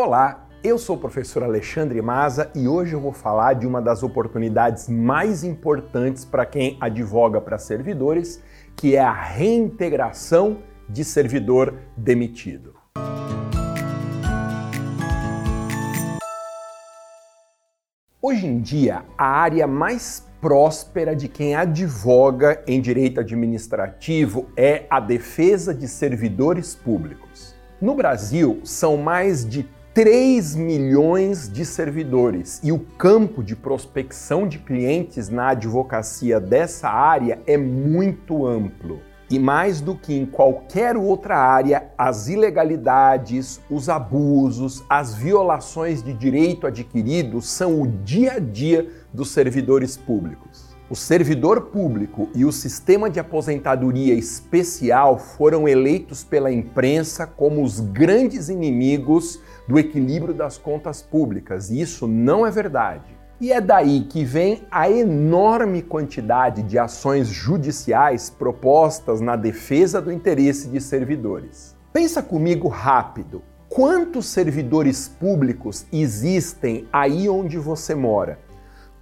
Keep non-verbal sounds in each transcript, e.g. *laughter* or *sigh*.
Olá, eu sou o professor Alexandre Maza e hoje eu vou falar de uma das oportunidades mais importantes para quem advoga para servidores, que é a reintegração de servidor demitido. Hoje em dia, a área mais próspera de quem advoga em direito administrativo é a defesa de servidores públicos. No Brasil, são mais de 3 milhões de servidores e o campo de prospecção de clientes na advocacia dessa área é muito amplo. E mais do que em qualquer outra área, as ilegalidades, os abusos, as violações de direito adquirido são o dia a dia dos servidores públicos. O servidor público e o sistema de aposentadoria especial foram eleitos pela imprensa como os grandes inimigos do equilíbrio das contas públicas, e isso não é verdade. E é daí que vem a enorme quantidade de ações judiciais propostas na defesa do interesse de servidores. Pensa comigo rápido. Quantos servidores públicos existem aí onde você mora?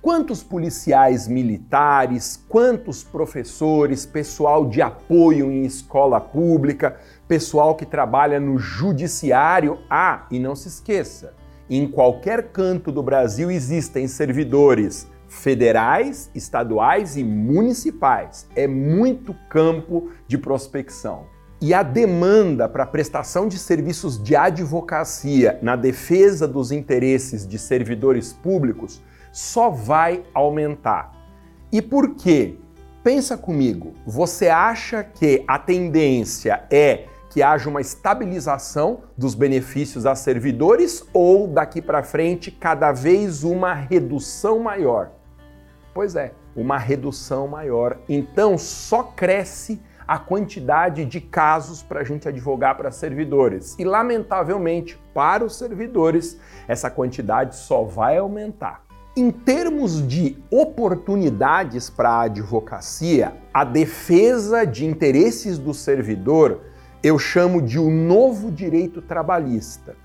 Quantos policiais militares, quantos professores, pessoal de apoio em escola pública, pessoal que trabalha no judiciário? Ah, e não se esqueça, em qualquer canto do Brasil existem servidores federais, estaduais e municipais. É muito campo de prospecção. E a demanda para prestação de serviços de advocacia na defesa dos interesses de servidores públicos só vai aumentar. E por quê? Pensa comigo, você acha que a tendência é que haja uma estabilização dos benefícios a servidores ou daqui para frente cada vez uma redução maior? Pois é, uma redução maior. Então só cresce a quantidade de casos para a gente advogar para servidores. E, lamentavelmente, para os servidores, essa quantidade só vai aumentar. Em termos de oportunidades para a advocacia, a defesa de interesses do servidor eu chamo de o um novo direito trabalhista.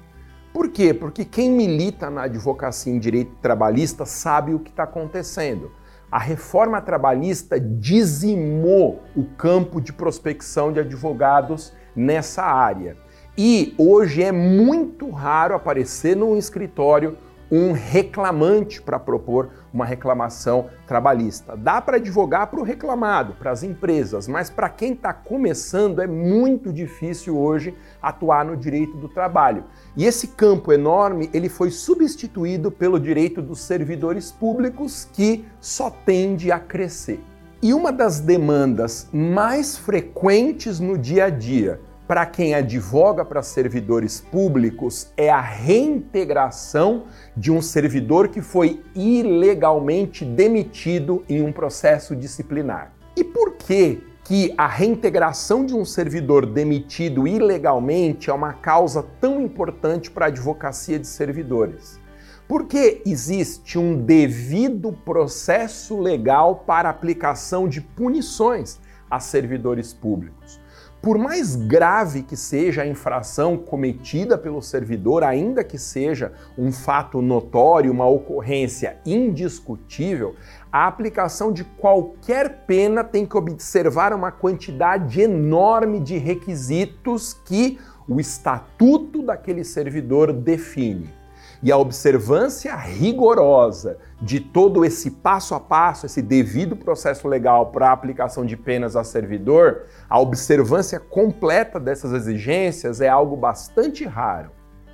Por quê? Porque quem milita na advocacia em direito trabalhista sabe o que está acontecendo. A reforma trabalhista dizimou o campo de prospecção de advogados nessa área. E hoje é muito raro aparecer num escritório um reclamante para propor uma reclamação trabalhista. Dá para advogar para o reclamado, para as empresas, mas para quem está começando é muito difícil hoje atuar no direito do trabalho. E esse campo enorme ele foi substituído pelo direito dos servidores públicos, que só tende a crescer. E uma das demandas mais frequentes no dia a dia para quem advoga para servidores públicos é a reintegração de um servidor que foi ilegalmente demitido em um processo disciplinar. E por que que a reintegração de um servidor demitido ilegalmente é uma causa tão importante para a advocacia de servidores? Porque existe um devido processo legal para aplicação de punições a servidores públicos. Por mais grave que seja a infração cometida pelo servidor, ainda que seja um fato notório, uma ocorrência indiscutível, a aplicação de qualquer pena tem que observar uma quantidade enorme de requisitos que o estatuto daquele servidor define. E a observância rigorosa de todo esse passo a passo, esse devido processo legal para a aplicação de penas a servidor, a observância completa dessas exigências é algo bastante raro.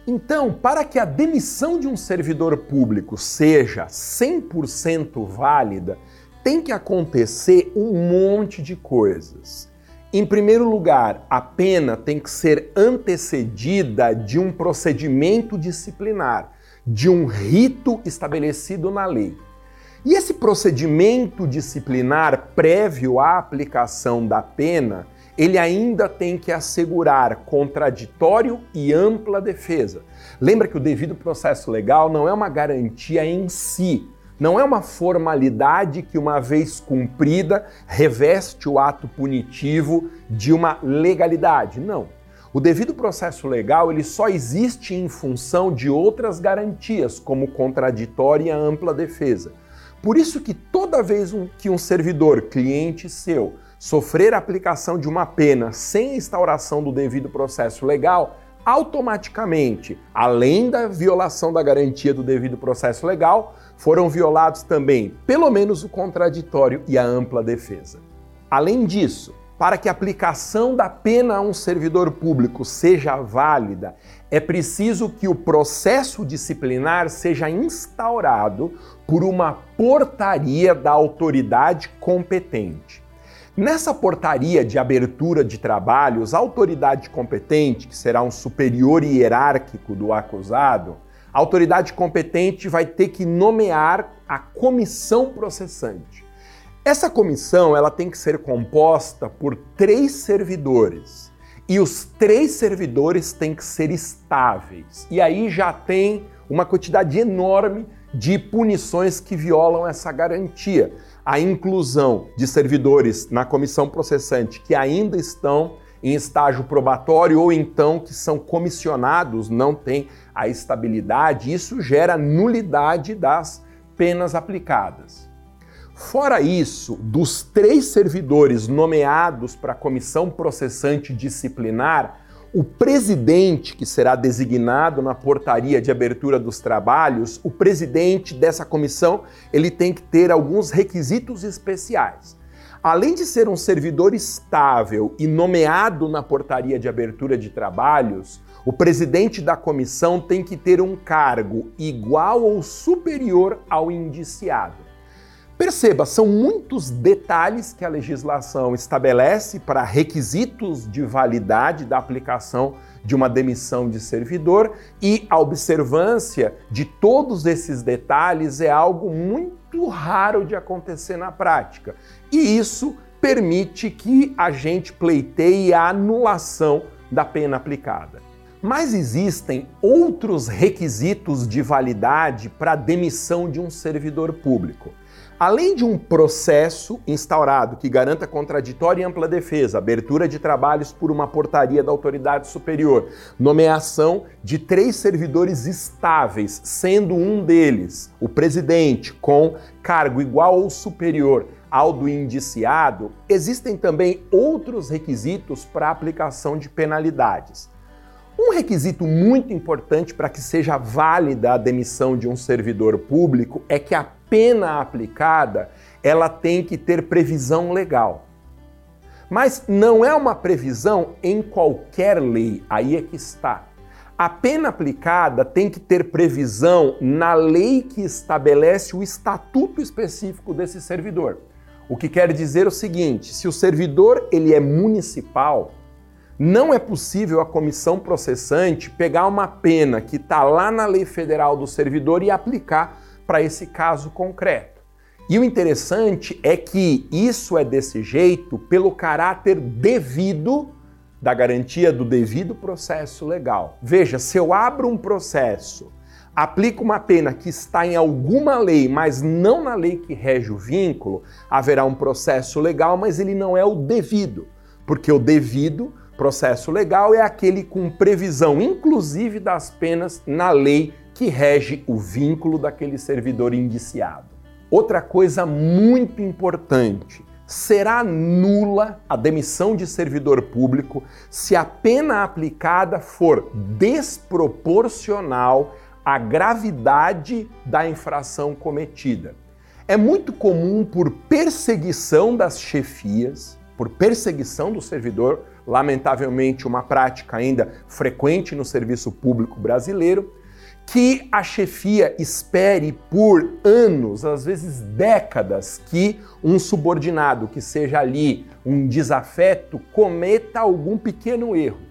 Então, para que a demissão de um servidor público seja 100% válida, tem que acontecer um monte de coisas. Em primeiro lugar, a pena tem que ser antecedida de um procedimento disciplinar de um rito estabelecido na lei. E esse procedimento disciplinar prévio à aplicação da pena, ele ainda tem que assegurar contraditório e ampla defesa. Lembra que o devido processo legal não é uma garantia em si, não é uma formalidade que, uma vez cumprida, reveste o ato punitivo de uma legalidade. Não. O devido processo legal ele só existe em função de outras garantias, como contraditória e ampla defesa. Por isso que toda vez que um servidor, cliente seu, sofrer a aplicação de uma pena sem instauração do devido processo legal, automaticamente, além da violação da garantia do devido processo legal, foram violados também, pelo menos, o contraditório e a ampla defesa. Além disso, para que a aplicação da pena a um servidor público seja válida, é preciso que o processo disciplinar seja instaurado por uma portaria da autoridade competente. Nessa portaria de abertura de trabalhos, a autoridade competente, que será um superior hierárquico do acusado, a autoridade competente vai ter que nomear a comissão processante. Essa comissão ela tem que ser composta por três servidores e os três servidores têm que ser estáveis. E aí já tem uma quantidade enorme de punições que violam essa garantia. A inclusão de servidores na comissão processante que ainda estão em estágio probatório ou então que são comissionados, não têm a estabilidade, isso gera nulidade das penas aplicadas. Fora isso, dos três servidores nomeados para a comissão processante disciplinar, o presidente, que será designado na portaria de abertura dos trabalhos, o presidente dessa comissão, ele tem que ter alguns requisitos especiais. Além de ser um servidor estável e nomeado na portaria de abertura de trabalhos, o presidente da comissão tem que ter um cargo igual ou superior ao indiciado. Perceba, são muitos detalhes que a legislação estabelece para requisitos de validade da aplicação de uma demissão de servidor e a observância de todos esses detalhes é algo muito raro de acontecer na prática. E isso permite que a gente pleiteie a anulação da pena aplicada. Mas existem outros requisitos de validade para a demissão de um servidor público. Além de um processo instaurado que garanta contraditória e ampla defesa, abertura de trabalhos por uma portaria da autoridade superior, nomeação de três servidores estáveis, sendo um deles o presidente, com cargo igual ou superior ao do indiciado, existem também outros requisitos para aplicação de penalidades. Um requisito muito importante para que seja válida a demissão de um servidor público é que a pena aplicada, ela tem que ter previsão legal. Mas não é uma previsão em qualquer lei, aí é que está. A pena aplicada tem que ter previsão na lei que estabelece o estatuto específico desse servidor. O que quer dizer o seguinte: se o servidor ele é municipal, não é possível a comissão processante pegar uma pena que está lá na lei federal do servidor e aplicar para esse caso concreto. E o interessante é que isso é desse jeito pelo caráter devido da garantia do devido processo legal. Veja, se eu abro um processo, aplico uma pena que está em alguma lei, mas não na lei que rege o vínculo, haverá um processo legal, mas ele não é o devido, porque o devido processo legal é aquele com previsão, inclusive das penas, na lei que rege o vínculo daquele servidor indiciado. Outra coisa muito importante: será nula a demissão de servidor público se a pena aplicada for desproporcional à gravidade da infração cometida. É muito comum, por perseguição das chefias, por perseguição do servidor, lamentavelmente uma prática ainda frequente no serviço público brasileiro, que a chefia espere por anos, às vezes décadas, que um subordinado, que seja ali um desafeto, cometa algum pequeno erro.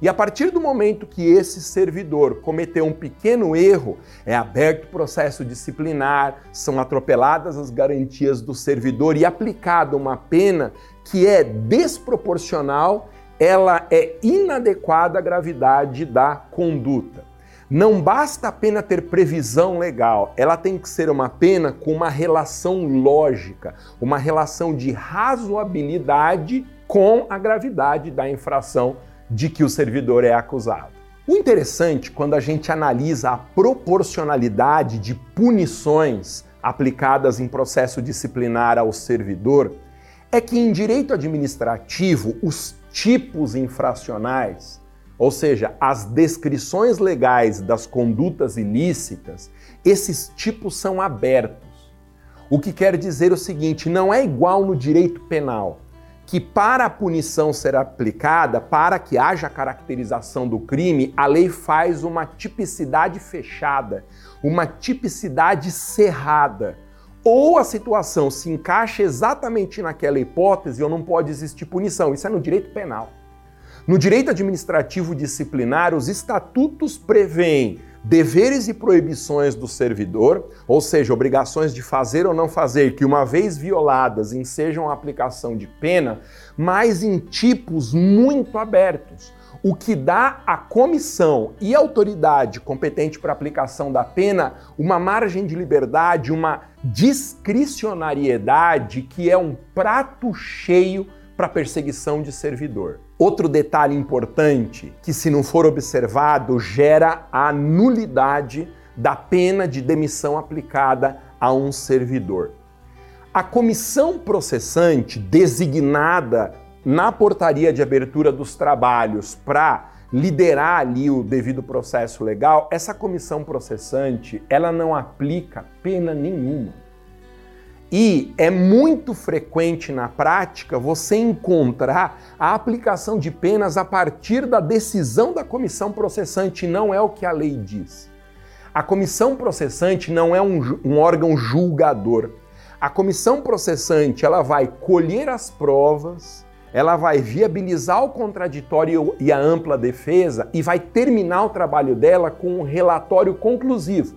E a partir do momento que esse servidor cometeu um pequeno erro, é aberto processo disciplinar, são atropeladas as garantias do servidor e aplicada uma pena que é desproporcional, ela é inadequada à gravidade da conduta. Não basta a pena ter previsão legal, ela tem que ser uma pena com uma relação lógica, uma relação de razoabilidade com a gravidade da infração de que o servidor é acusado. O interessante, quando a gente analisa a proporcionalidade de punições aplicadas em processo disciplinar ao servidor, é que em direito administrativo, os tipos infracionais, ou seja, as descrições legais das condutas ilícitas, esses tipos são abertos. O que quer dizer o seguinte: não é igual no direito penal que para a punição ser aplicada, para que haja caracterização do crime, a lei faz uma tipicidade fechada, uma tipicidade cerrada. Ou a situação se encaixa exatamente naquela hipótese ou não pode existir punição. Isso é no direito penal. No direito administrativo disciplinar, os estatutos prevêem deveres e proibições do servidor, ou seja, obrigações de fazer ou não fazer, que uma vez violadas ensejam a aplicação de pena, mas em tipos muito abertos. O que dá à comissão e autoridade competente para aplicação da pena uma margem de liberdade, uma discricionariedade que é um prato cheio para perseguição de servidor. Outro detalhe importante que, se não for observado, gera a nulidade da pena de demissão aplicada a um servidor. A comissão processante, designada na portaria de abertura dos trabalhos para liderar ali o devido processo legal, essa comissão processante, ela não aplica pena nenhuma. E é muito frequente na prática você encontrar a aplicação de penas a partir da decisão da comissão processante, não é o que a lei diz. A comissão processante não é um, um órgão julgador. A comissão processante ela vai colher as provas, ela vai viabilizar o contraditório e a ampla defesa e vai terminar o trabalho dela com um relatório conclusivo,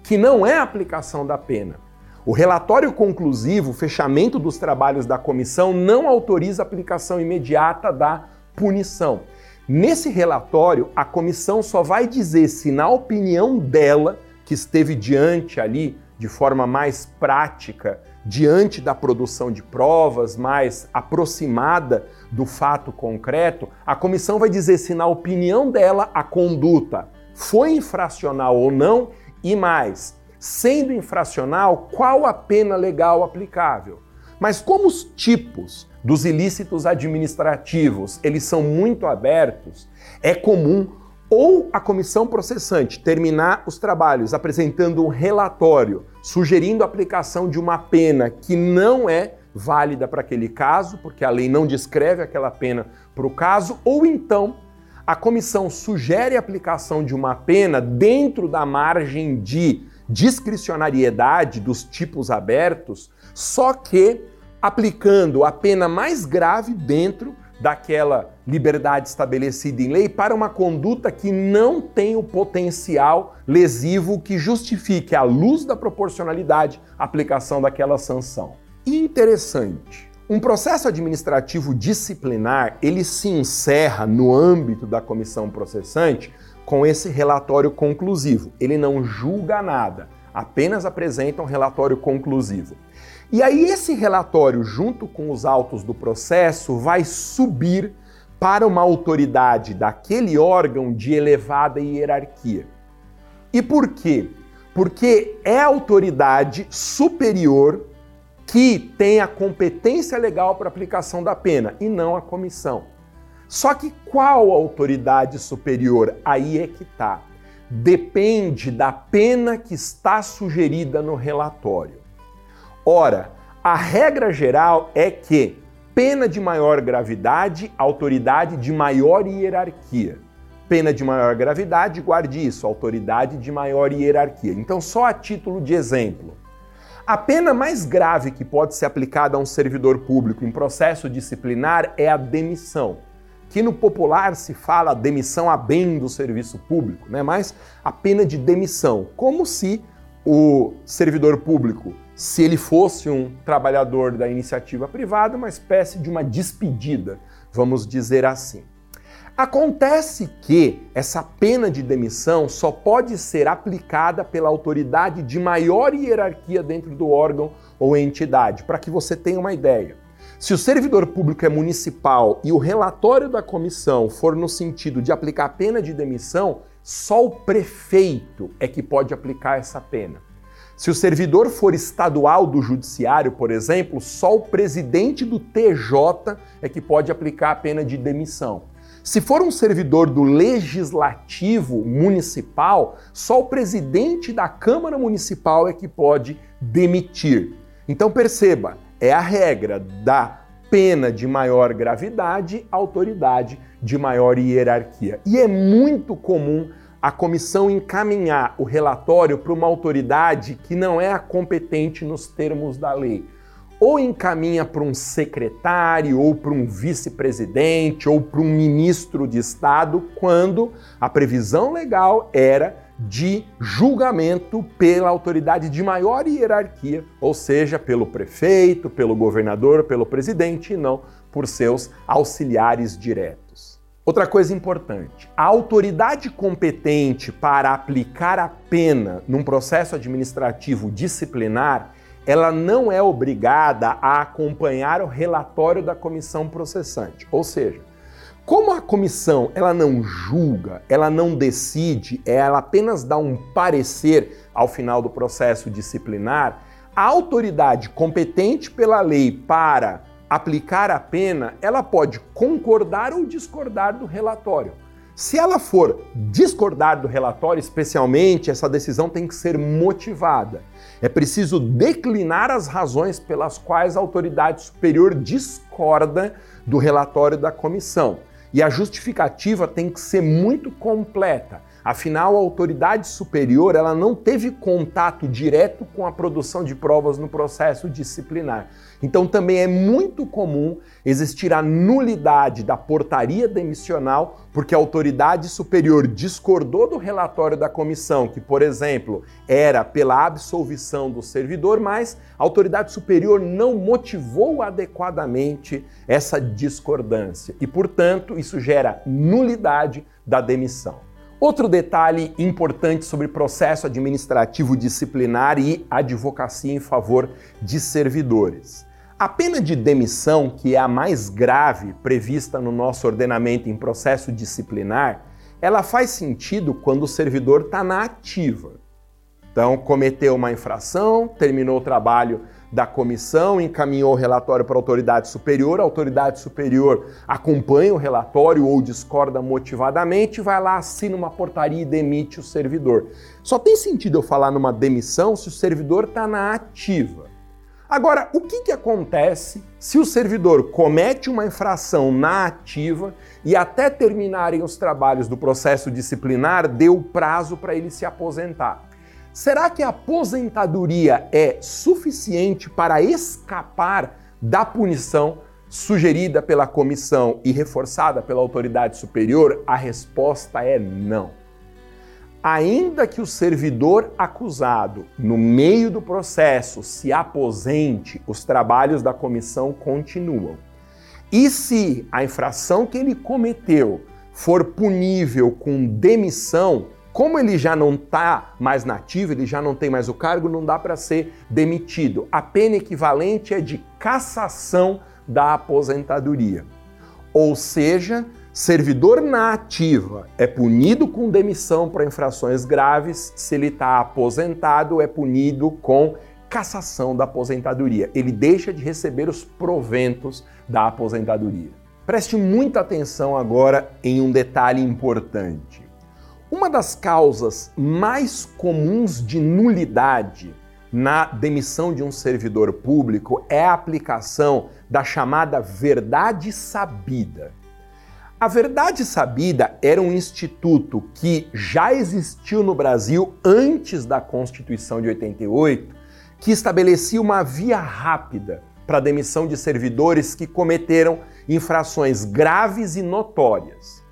que não é a aplicação da pena o relatório conclusivo, o fechamento dos trabalhos da comissão, não autoriza a aplicação imediata da punição. Nesse relatório, a comissão só vai dizer se, na opinião dela, que esteve diante ali de forma mais prática, diante da produção de provas, mais aproximada do fato concreto, a comissão vai dizer se, na opinião dela, a conduta foi infracional ou não e mais, Sendo infracional, qual a pena legal aplicável? Mas como os tipos dos ilícitos administrativos, eles são muito abertos, é comum ou a comissão processante terminar os trabalhos apresentando um relatório sugerindo a aplicação de uma pena que não é válida para aquele caso, porque a lei não descreve aquela pena para o caso, ou então a comissão sugere a aplicação de uma pena dentro da margem de discricionariedade dos tipos abertos, só que aplicando a pena mais grave dentro daquela liberdade estabelecida em lei para uma conduta que não tem o potencial lesivo que justifique, à luz da proporcionalidade, a aplicação daquela sanção. Interessante. Um processo administrativo disciplinar, ele se encerra no âmbito da comissão processante com esse relatório conclusivo. Ele não julga nada, apenas apresenta um relatório conclusivo. E aí, esse relatório, junto com os autos do processo, vai subir para uma autoridade daquele órgão de elevada hierarquia. E por quê? Porque é a autoridade superior que tem a competência legal para aplicação da pena e não a comissão. Só que qual autoridade superior? Aí é que está. Depende da pena que está sugerida no relatório. Ora, a regra geral é que pena de maior gravidade, autoridade de maior hierarquia. Pena de maior gravidade, guarde isso, autoridade de maior hierarquia. Então, só a título de exemplo. A pena mais grave que pode ser aplicada a um servidor público em processo disciplinar é a demissão que no popular se fala demissão a bem do serviço público, né? mas a pena de demissão, como se o servidor público, se ele fosse um trabalhador da iniciativa privada, uma espécie de uma despedida, vamos dizer assim. Acontece que essa pena de demissão só pode ser aplicada pela autoridade de maior hierarquia dentro do órgão ou entidade, para que você tenha uma ideia. Se o servidor público é municipal e o relatório da comissão for no sentido de aplicar pena de demissão, só o prefeito é que pode aplicar essa pena. Se o servidor for estadual do judiciário, por exemplo, só o presidente do TJ é que pode aplicar a pena de demissão. Se for um servidor do legislativo municipal, só o presidente da Câmara Municipal é que pode demitir. Então perceba, é a regra da pena de maior gravidade, autoridade de maior hierarquia. E é muito comum a comissão encaminhar o relatório para uma autoridade que não é a competente nos termos da lei. Ou encaminha para um secretário, ou para um vice-presidente, ou para um ministro de Estado, quando a previsão legal era de julgamento pela autoridade de maior hierarquia, ou seja, pelo prefeito, pelo governador, pelo presidente, e não por seus auxiliares diretos. Outra coisa importante: a autoridade competente para aplicar a pena num processo administrativo disciplinar, ela não é obrigada a acompanhar o relatório da comissão processante. Ou seja, como a comissão ela não julga, ela não decide, ela apenas dá um parecer ao final do processo disciplinar, a autoridade competente pela lei para aplicar a pena, ela pode concordar ou discordar do relatório. Se ela for discordar do relatório, especialmente, essa decisão tem que ser motivada. É preciso declinar as razões pelas quais a autoridade superior discorda do relatório da comissão. E a justificativa tem que ser muito completa. Afinal, a autoridade superior ela não teve contato direto com a produção de provas no processo disciplinar. Então, também é muito comum existir a nulidade da portaria demissional porque a autoridade superior discordou do relatório da comissão, que, por exemplo, era pela absolvição do servidor, mas a autoridade superior não motivou adequadamente essa discordância e, portanto, isso gera nulidade da demissão. Outro detalhe importante sobre processo administrativo disciplinar e advocacia em favor de servidores. A pena de demissão, que é a mais grave prevista no nosso ordenamento em processo disciplinar, ela faz sentido quando o servidor está na ativa. Então, cometeu uma infração, terminou o trabalho da comissão, encaminhou o relatório para a autoridade superior, a autoridade superior acompanha o relatório ou discorda motivadamente, vai lá, assina uma portaria e demite o servidor. Só tem sentido eu falar numa demissão se o servidor está na ativa. Agora, o que, que acontece se o servidor comete uma infração na ativa e até terminarem os trabalhos do processo disciplinar deu prazo para ele se aposentar? Será que a aposentadoria é suficiente para escapar da punição sugerida pela comissão e reforçada pela autoridade superior? A resposta é não. Ainda que o servidor acusado, no meio do processo, se aposente, os trabalhos da comissão continuam. E se a infração que ele cometeu for punível com demissão, como ele já não está mais nativo, ele já não tem mais o cargo, não dá para ser demitido. A pena equivalente é de cassação da aposentadoria. Ou seja, servidor na ativa é punido com demissão para infrações graves, se ele está aposentado, é punido com cassação da aposentadoria. Ele deixa de receber os proventos da aposentadoria. Preste muita atenção agora em um detalhe importante. Uma das causas mais comuns de nulidade na demissão de um servidor público é a aplicação da chamada verdade sabida. A verdade sabida era um instituto que já existiu no Brasil antes da Constituição de 88, que estabelecia uma via rápida para a demissão de servidores que cometeram infrações graves e notórias.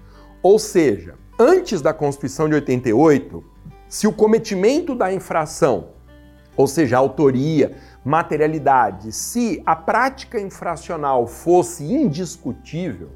Ou seja, Antes da Constituição de 88, se o cometimento da infração, ou seja, autoria, materialidade, se a prática infracional fosse indiscutível,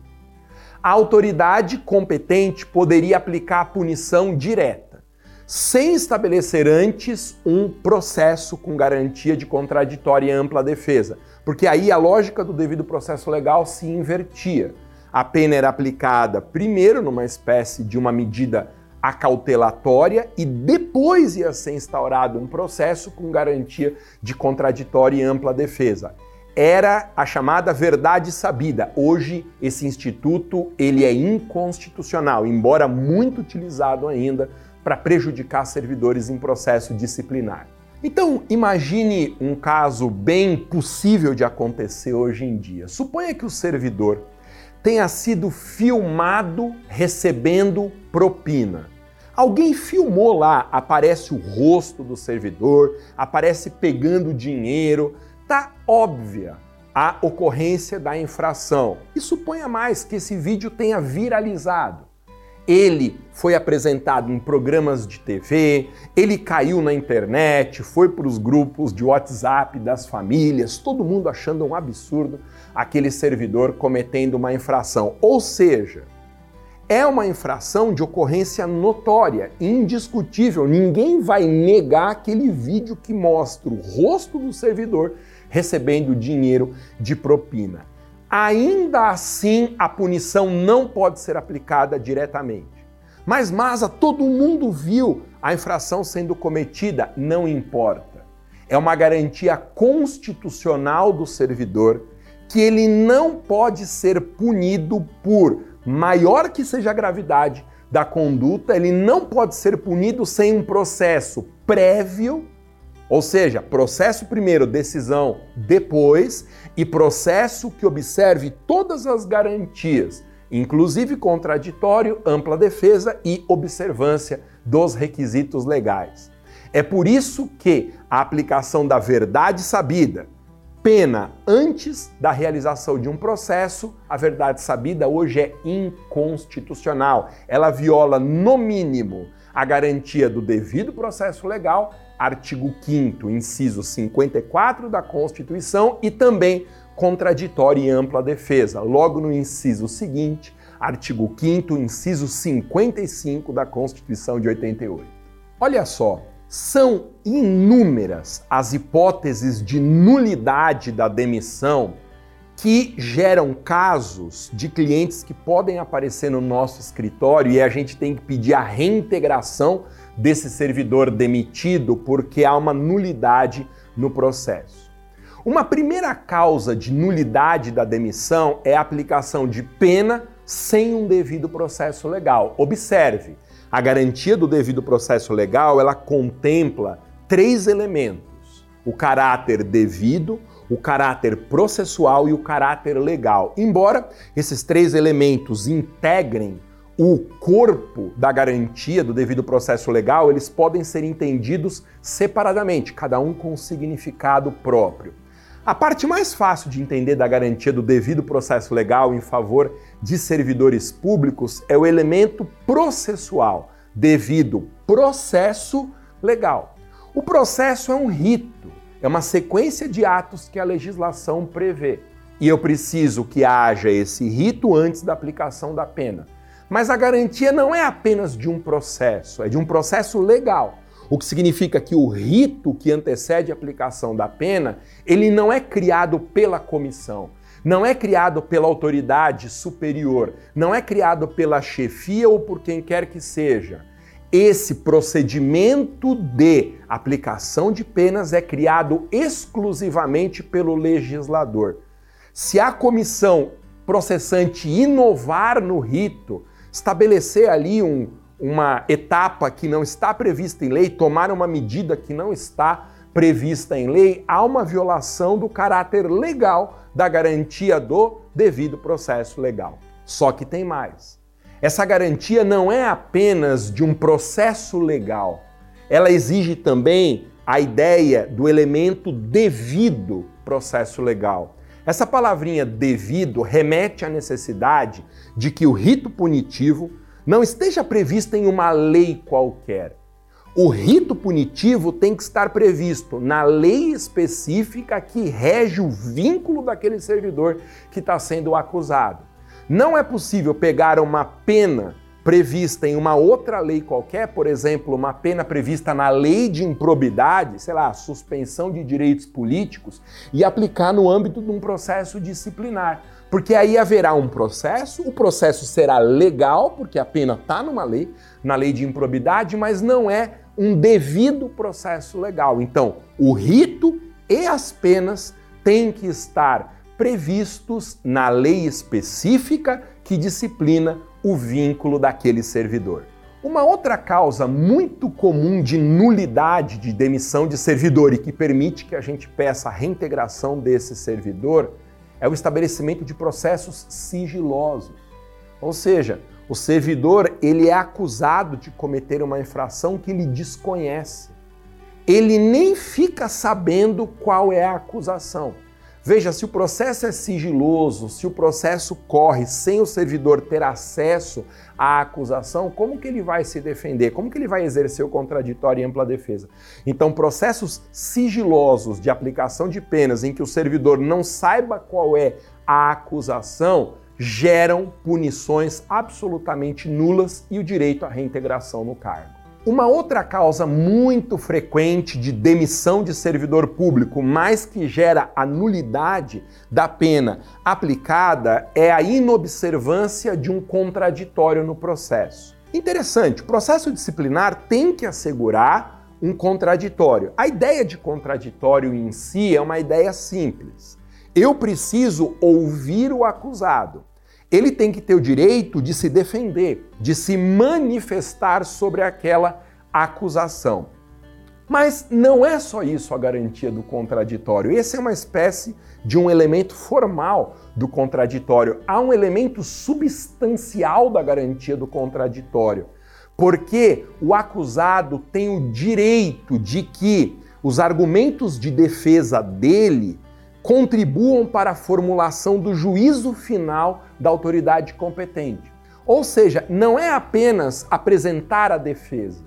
a autoridade competente poderia aplicar a punição direta. sem estabelecer antes um processo com garantia de contraditória e ampla defesa, porque aí a lógica do devido processo legal se invertia. A pena era aplicada primeiro numa espécie de uma medida acautelatória e depois ia ser instaurado um processo com garantia de contraditória e ampla defesa. Era a chamada verdade sabida. Hoje esse instituto ele é inconstitucional, embora muito utilizado ainda para prejudicar servidores em processo disciplinar. Então, imagine um caso bem possível de acontecer hoje em dia. Suponha que o servidor tenha sido filmado recebendo propina. Alguém filmou lá, aparece o rosto do servidor, aparece pegando dinheiro, tá óbvia a ocorrência da infração. E suponha mais que esse vídeo tenha viralizado. Ele foi apresentado em programas de TV, ele caiu na internet, foi para os grupos de WhatsApp das famílias, todo mundo achando um absurdo aquele servidor cometendo uma infração. Ou seja, é uma infração de ocorrência notória, indiscutível. Ninguém vai negar aquele vídeo que mostra o rosto do servidor recebendo dinheiro de propina ainda assim a punição não pode ser aplicada diretamente. Mas Masa, todo mundo viu a infração sendo cometida, não importa. É uma garantia constitucional do servidor que ele não pode ser punido por maior que seja a gravidade da conduta, ele não pode ser punido sem um processo prévio ou seja, processo primeiro, decisão depois e processo que observe todas as garantias, inclusive contraditório, ampla defesa e observância dos requisitos legais. É por isso que a aplicação da verdade sabida, pena antes da realização de um processo, a verdade sabida hoje é inconstitucional. Ela viola, no mínimo, a garantia do devido processo legal artigo 5 inciso 54 da Constituição e também contraditória e ampla defesa. Logo no inciso seguinte, artigo 5 inciso 55 da Constituição de 88. Olha só, são inúmeras as hipóteses de nulidade da demissão que geram casos de clientes que podem aparecer no nosso escritório e a gente tem que pedir a reintegração desse servidor demitido porque há uma nulidade no processo. Uma primeira causa de nulidade da demissão é a aplicação de pena sem um devido processo legal. Observe, a garantia do devido processo legal, ela contempla três elementos: o caráter devido, o caráter processual e o caráter legal. Embora esses três elementos integrem o corpo da garantia do devido processo legal, eles podem ser entendidos separadamente, cada um com um significado próprio. A parte mais fácil de entender da garantia do devido processo legal em favor de servidores públicos é o elemento processual, devido processo legal. O processo é um rito, é uma sequência de atos que a legislação prevê. E eu preciso que haja esse rito antes da aplicação da pena. Mas a garantia não é apenas de um processo, é de um processo legal. O que significa que o rito que antecede a aplicação da pena, ele não é criado pela comissão, não é criado pela autoridade superior, não é criado pela chefia ou por quem quer que seja. Esse procedimento de aplicação de penas é criado exclusivamente pelo legislador. Se a comissão processante inovar no rito, estabelecer ali um, uma etapa que não está prevista em lei, tomar uma medida que não está prevista em lei, há uma violação do caráter legal da garantia do devido processo legal. Só que tem mais. Essa garantia não é apenas de um processo legal, ela exige também a ideia do elemento devido processo legal. Essa palavrinha devido remete à necessidade de que o rito punitivo não esteja previsto em uma lei qualquer. O rito punitivo tem que estar previsto na lei específica que rege o vínculo daquele servidor que está sendo acusado. Não é possível pegar uma pena prevista em uma outra lei qualquer, por exemplo, uma pena prevista na lei de improbidade, sei lá, suspensão de direitos políticos, e aplicar no âmbito de um processo disciplinar. Porque aí haverá um processo, o processo será legal, porque a pena está numa lei, na lei de improbidade, mas não é um devido processo legal. Então, o rito e as penas têm que estar previstos na lei específica que disciplina o vínculo daquele servidor. Uma outra causa muito comum de nulidade de demissão de servidor e que permite que a gente peça a reintegração desse servidor é o estabelecimento de processos sigilosos. Ou seja, o servidor ele é acusado de cometer uma infração que ele desconhece. Ele nem fica sabendo qual é a acusação. Veja, se o processo é sigiloso, se o processo corre sem o servidor ter acesso à acusação, como que ele vai se defender? Como que ele vai exercer o contraditório e ampla defesa? Então, processos sigilosos de aplicação de penas em que o servidor não saiba qual é a acusação geram punições absolutamente nulas e o direito à reintegração no cargo. Uma outra causa muito frequente de demissão de servidor público, mas que gera a nulidade da pena aplicada, é a inobservância de um contraditório no processo. Interessante, o processo disciplinar tem que assegurar um contraditório. A ideia de contraditório em si é uma ideia simples. Eu preciso ouvir o acusado ele tem que ter o direito de se defender, de se manifestar sobre aquela acusação. Mas não é só isso a garantia do contraditório. Esse é uma espécie de um elemento formal do contraditório. Há um elemento substancial da garantia do contraditório, porque o acusado tem o direito de que os argumentos de defesa dele contribuam para a formulação do juízo final da autoridade competente. Ou seja, não é apenas apresentar a defesa,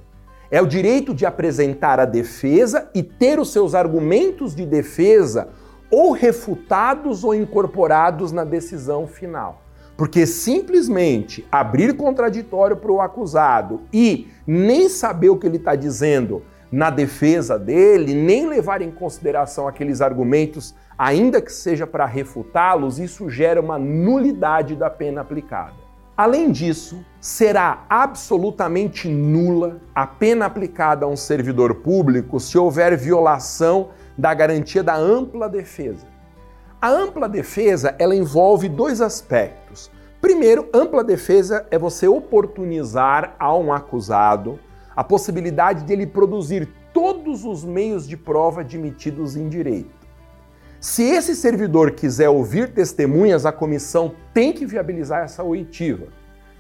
é o direito de apresentar a defesa e ter os seus argumentos de defesa ou refutados ou incorporados na decisão final. Porque simplesmente abrir contraditório para o acusado e nem saber o que ele está dizendo na defesa dele, nem levar em consideração aqueles argumentos ainda que seja para refutá-los, isso gera uma nulidade da pena aplicada. Além disso, será absolutamente nula a pena aplicada a um servidor público se houver violação da garantia da ampla defesa. A ampla defesa, ela envolve dois aspectos. Primeiro, ampla defesa é você oportunizar a um acusado a possibilidade de ele produzir todos os meios de prova admitidos em direito. Se esse servidor quiser ouvir testemunhas, a comissão tem que viabilizar essa oitiva.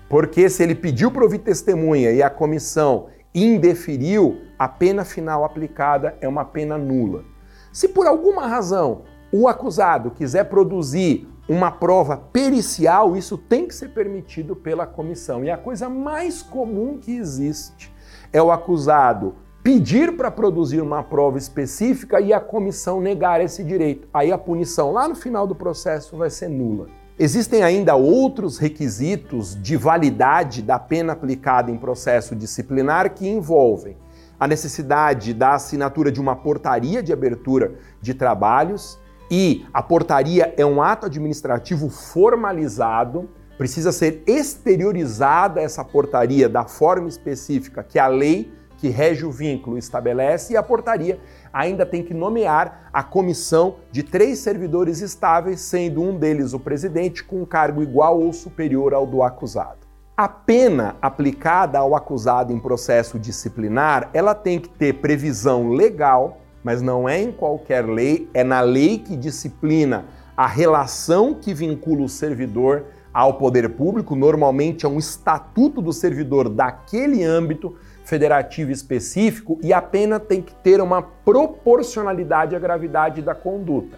Porque se ele pediu para ouvir testemunha e a comissão indeferiu, a pena final aplicada é uma pena nula. Se por alguma razão o acusado quiser produzir uma prova pericial, isso tem que ser permitido pela comissão. E a coisa mais comum que existe é o acusado pedir para produzir uma prova específica e a comissão negar esse direito. Aí a punição lá no final do processo vai ser nula. Existem ainda outros requisitos de validade da pena aplicada em processo disciplinar que envolvem a necessidade da assinatura de uma portaria de abertura de trabalhos e a portaria é um ato administrativo formalizado, precisa ser exteriorizada essa portaria da forma específica que a lei que rege o vínculo estabelece e a portaria ainda tem que nomear a comissão de três servidores estáveis, sendo um deles o presidente, com um cargo igual ou superior ao do acusado. A pena aplicada ao acusado em processo disciplinar, ela tem que ter previsão legal, mas não é em qualquer lei, é na lei que disciplina a relação que vincula o servidor ao poder público, normalmente é um estatuto do servidor daquele âmbito, federativo específico e a pena tem que ter uma proporcionalidade à gravidade da conduta.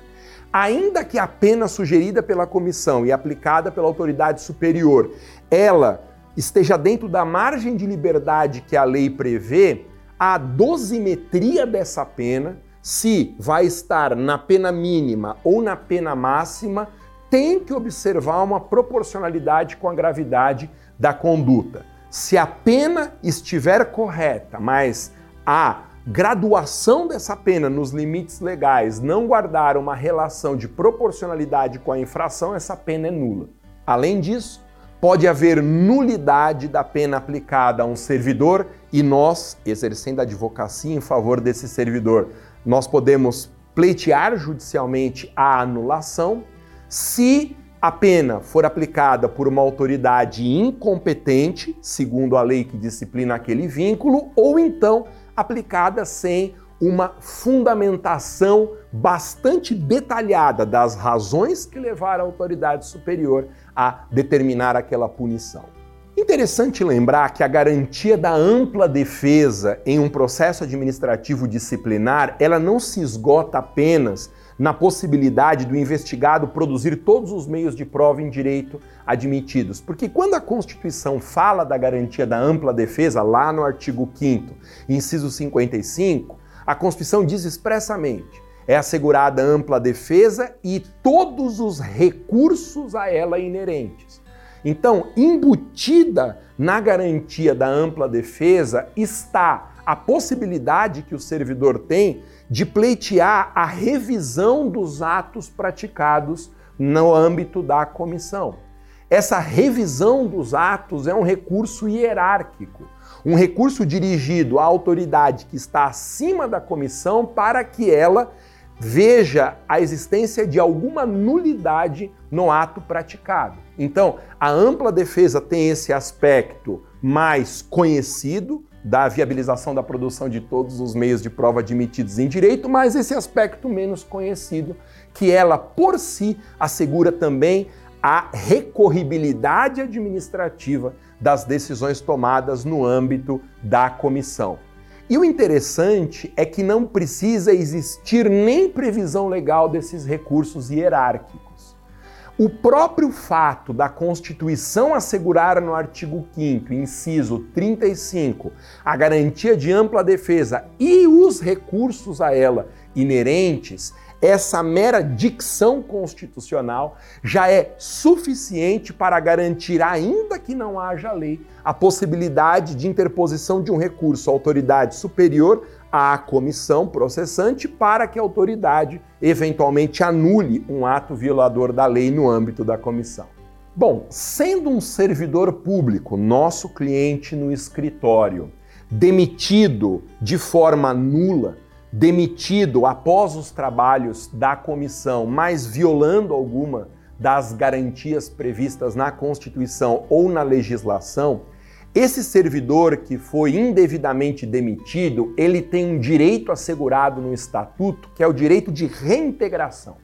Ainda que a pena sugerida pela comissão e aplicada pela autoridade superior, ela esteja dentro da margem de liberdade que a lei prevê, a dosimetria dessa pena, se vai estar na pena mínima ou na pena máxima, tem que observar uma proporcionalidade com a gravidade da conduta. se a pena estiver correta, mas a graduação dessa pena nos limites legais não guardar uma relação de proporcionalidade com a infração, essa pena é nula. Além disso, pode haver nulidade da pena aplicada a um servidor e nós, exercendo a advocacia em favor desse servidor, nós podemos pleitear judicialmente a anulação se a pena for aplicada por uma autoridade incompetente, segundo a lei que disciplina aquele vínculo, ou então aplicada sem uma fundamentação bastante detalhada das razões que levaram a autoridade superior a determinar aquela punição. Interessante lembrar que a garantia da ampla defesa em um processo administrativo disciplinar, ela não se esgota apenas na possibilidade do investigado produzir todos os meios de prova em direito admitidos. Porque quando a Constituição fala da garantia da ampla defesa, lá no artigo 5, inciso 55, a Constituição diz expressamente: é assegurada ampla defesa e todos os recursos a ela inerentes. Então, embutida na garantia da ampla defesa está a possibilidade que o servidor tem de pleitear a revisão dos atos praticados no âmbito da comissão. Essa revisão dos atos é um recurso hierárquico, um recurso dirigido à autoridade que está acima da comissão para que ela veja a existência de alguma nulidade no ato praticado. Então, a ampla defesa tem esse aspecto mais conhecido, da viabilização da produção de todos os meios de prova admitidos em direito, mas esse aspecto menos conhecido, que ela por si assegura também a recorribilidade administrativa das decisões tomadas no âmbito da comissão. E o interessante é que não precisa existir nem previsão legal desses recursos hierárquicos. O próprio fato da Constituição assegurar no artigo 5, inciso 35, a garantia de ampla defesa e os recursos a ela inerentes, essa mera dicção constitucional já é suficiente para garantir, ainda que não haja lei, a possibilidade de interposição de um recurso à autoridade superior à comissão processante para que a autoridade eventualmente anule um ato violador da lei no âmbito da comissão. Bom, sendo um servidor público, nosso cliente no escritório, demitido de forma nula, demitido após os trabalhos da comissão, mas violando alguma das garantias previstas na Constituição ou na legislação, esse servidor que foi indevidamente demitido, ele tem um direito assegurado no estatuto, que é o direito de reintegração.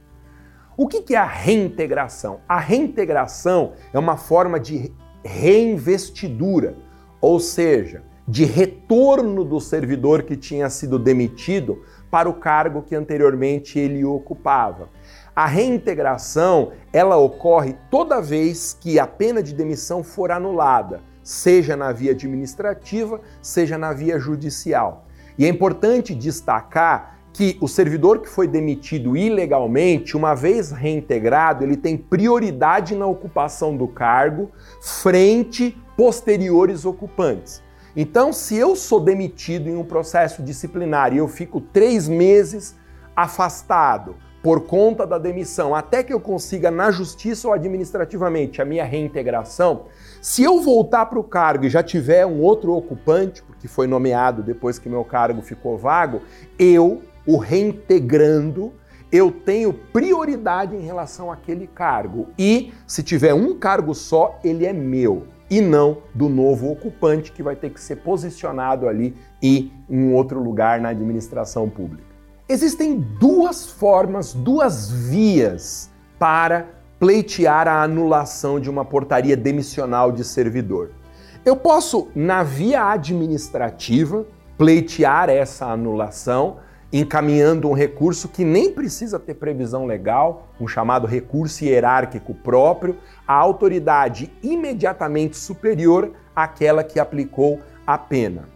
O que é a reintegração? A reintegração é uma forma de reinvestidura, ou seja, de retorno do servidor que tinha sido demitido para o cargo que anteriormente ele ocupava. A reintegração, ela ocorre toda vez que a pena de demissão for anulada, seja na via administrativa, seja na via judicial. E é importante destacar que o servidor que foi demitido ilegalmente, uma vez reintegrado, ele tem prioridade na ocupação do cargo frente posteriores ocupantes. Então, se eu sou demitido em um processo disciplinar e eu fico três meses afastado por conta da demissão, até que eu consiga na justiça ou administrativamente a minha reintegração, se eu voltar para o cargo e já tiver um outro ocupante, porque foi nomeado depois que meu cargo ficou vago, eu, o reintegrando, eu tenho prioridade em relação àquele cargo. E se tiver um cargo só, ele é meu e não do novo ocupante que vai ter que ser posicionado ali em um outro lugar na administração pública. Existem duas formas, duas vias para pleitear a anulação de uma portaria demissional de servidor. Eu posso, na via administrativa, pleitear essa anulação encaminhando um recurso que nem precisa ter previsão legal, um chamado recurso hierárquico próprio, à autoridade imediatamente superior àquela que aplicou a pena.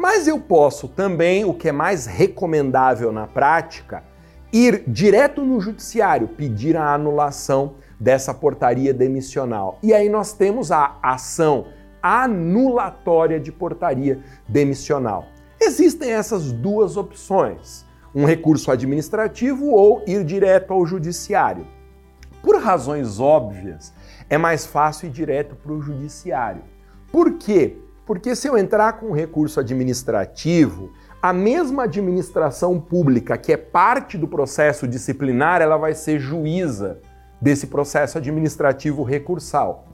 Mas eu posso também, o que é mais recomendável na prática, ir direto no judiciário pedir a anulação dessa portaria demissional. E aí nós temos a ação anulatória de portaria demissional. Existem essas duas opções: um recurso administrativo ou ir direto ao judiciário. Por razões óbvias, é mais fácil ir direto para o judiciário. Por quê? Porque se eu entrar com um recurso administrativo, a mesma administração pública que é parte do processo disciplinar, ela vai ser juíza desse processo administrativo recursal.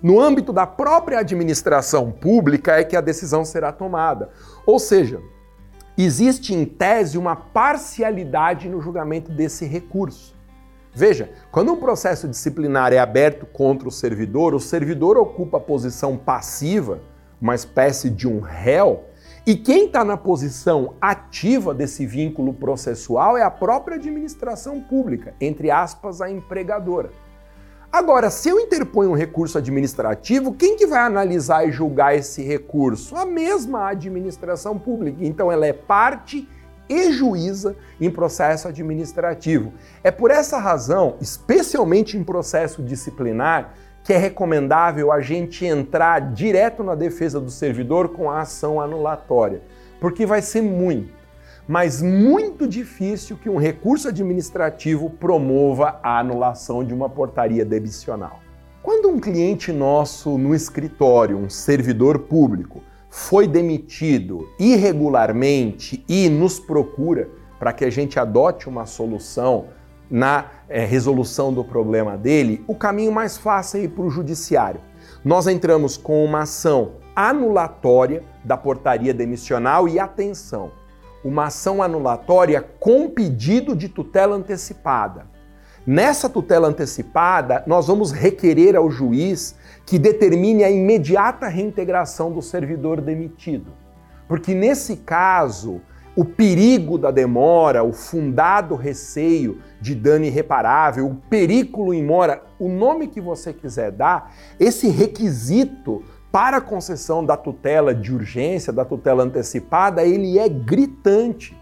No âmbito da própria administração pública é que a decisão será tomada. Ou seja, existe em tese uma parcialidade no julgamento desse recurso. Veja, quando um processo disciplinar é aberto contra o servidor, o servidor ocupa a posição passiva, uma espécie de um réu, e quem está na posição ativa desse vínculo processual é a própria administração pública, entre aspas, a empregadora. Agora, se eu interponho um recurso administrativo, quem que vai analisar e julgar esse recurso? A mesma administração pública. Então ela é parte e juíza em processo administrativo. É por essa razão, especialmente em processo disciplinar, que é recomendável a gente entrar direto na defesa do servidor com a ação anulatória, porque vai ser muito, mas muito difícil que um recurso administrativo promova a anulação de uma portaria demissional. Quando um cliente nosso no escritório, um servidor público, foi demitido irregularmente e nos procura para que a gente adote uma solução na é, resolução do problema dele, o caminho mais fácil é ir para o judiciário. Nós entramos com uma ação anulatória da portaria demissional e atenção, uma ação anulatória com pedido de tutela antecipada. Nessa tutela antecipada, nós vamos requerer ao juiz que determine a imediata reintegração do servidor demitido. Porque nesse caso, o perigo da demora, o fundado receio de dano irreparável, o perículo em mora, o nome que você quiser dar, esse requisito para a concessão da tutela de urgência, da tutela antecipada, ele é gritante.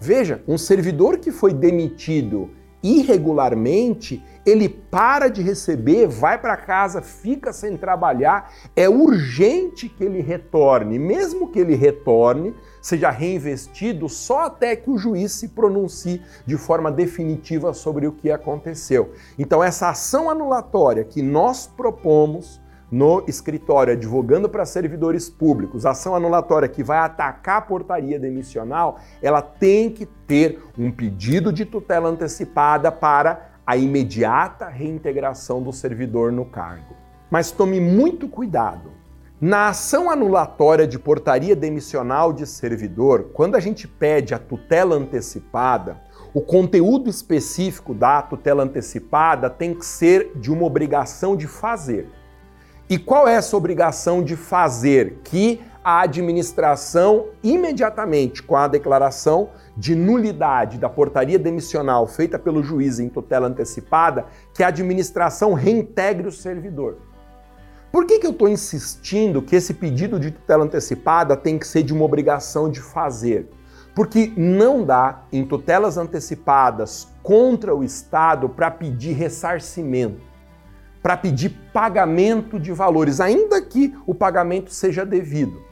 Veja, um servidor que foi demitido irregularmente, ele para de receber, vai para casa, fica sem trabalhar, é urgente que ele retorne, mesmo que ele retorne, seja reinvestido só até que o juiz se pronuncie de forma definitiva sobre o que aconteceu. Então, essa ação anulatória que nós propomos no escritório advogando para servidores públicos, ação anulatória que vai atacar a portaria demissional, ela tem que ter um pedido de tutela antecipada para a imediata reintegração do servidor no cargo. Mas tome muito cuidado. Na ação anulatória de portaria demissional de servidor, quando a gente pede a tutela antecipada, o conteúdo específico da tutela antecipada tem que ser de uma obrigação de fazer. E qual é essa obrigação de fazer? Que a administração, imediatamente com a declaração de nulidade da portaria demissional feita pelo juiz em tutela antecipada, que a administração reintegre o servidor. Por que, que eu estou insistindo que esse pedido de tutela antecipada tem que ser de uma obrigação de fazer? Porque não dá, em tutelas antecipadas contra o Estado, para pedir ressarcimento para pedir pagamento de valores, ainda que o pagamento seja devido,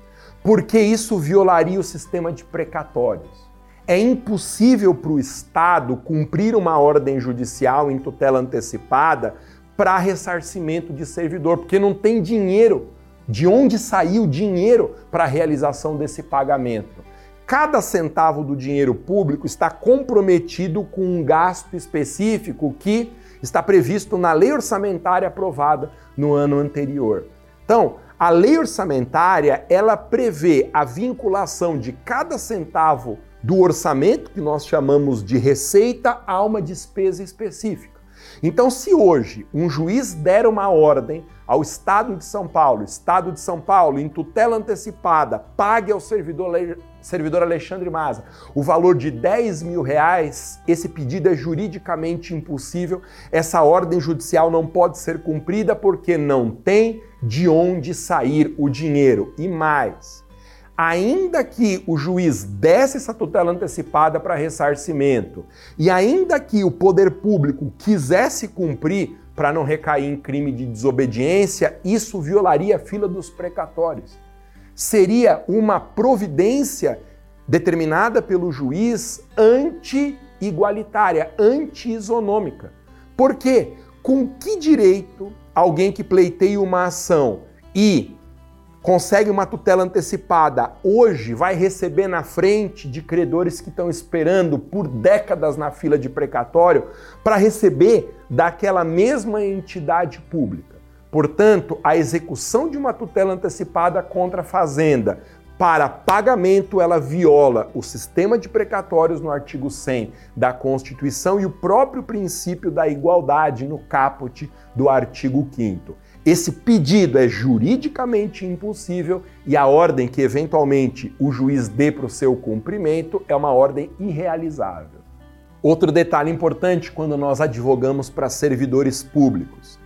porque isso violaria o sistema de precatórios. É impossível para o Estado cumprir uma ordem judicial em tutela antecipada para ressarcimento de servidor, porque não tem dinheiro. De onde saiu o dinheiro para a realização desse pagamento? Cada centavo do dinheiro público está comprometido com um gasto específico que está previsto na lei orçamentária aprovada no ano anterior. Então, a lei orçamentária, ela prevê a vinculação de cada centavo do orçamento, que nós chamamos de receita, a uma despesa específica. Então, se hoje um juiz der uma ordem ao Estado de São Paulo, Estado de São Paulo, em tutela antecipada, pague ao servidor servidor Alexandre Maza, o valor de 10 mil reais, esse pedido é juridicamente impossível, essa ordem judicial não pode ser cumprida porque não tem de onde sair o dinheiro. E mais, ainda que o juiz desse essa tutela antecipada para ressarcimento e ainda que o poder público quisesse cumprir para não recair em crime de desobediência, isso violaria a fila dos precatórios. Seria uma providência determinada pelo juiz anti-igualitária, anti-isonômica. Por quê? Com que direito alguém que pleiteia uma ação e consegue uma tutela antecipada, hoje vai receber na frente de credores que estão esperando por décadas na fila de precatório para receber daquela mesma entidade pública. Portanto, a execução de uma tutela antecipada contra a Fazenda para pagamento, ela viola o sistema de precatórios no artigo 100 da Constituição e o próprio princípio da igualdade no caput do artigo 5 esse pedido é juridicamente impossível e a ordem que eventualmente o juiz dê para o seu cumprimento é uma ordem irrealizável. Outro detalhe importante quando nós advogamos para servidores públicos.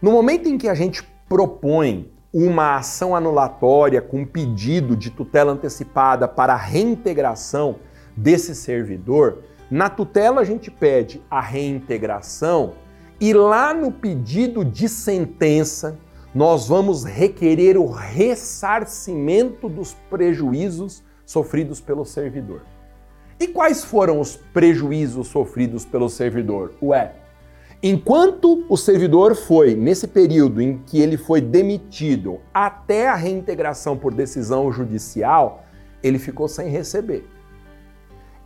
No momento em que a gente propõe uma ação anulatória com pedido de tutela antecipada para a reintegração desse servidor, na tutela a gente pede a reintegração e lá no pedido de sentença, nós vamos requerer o ressarcimento dos prejuízos sofridos pelo servidor. E quais foram os prejuízos sofridos pelo servidor? Ué, enquanto o servidor foi, nesse período em que ele foi demitido até a reintegração por decisão judicial, ele ficou sem receber.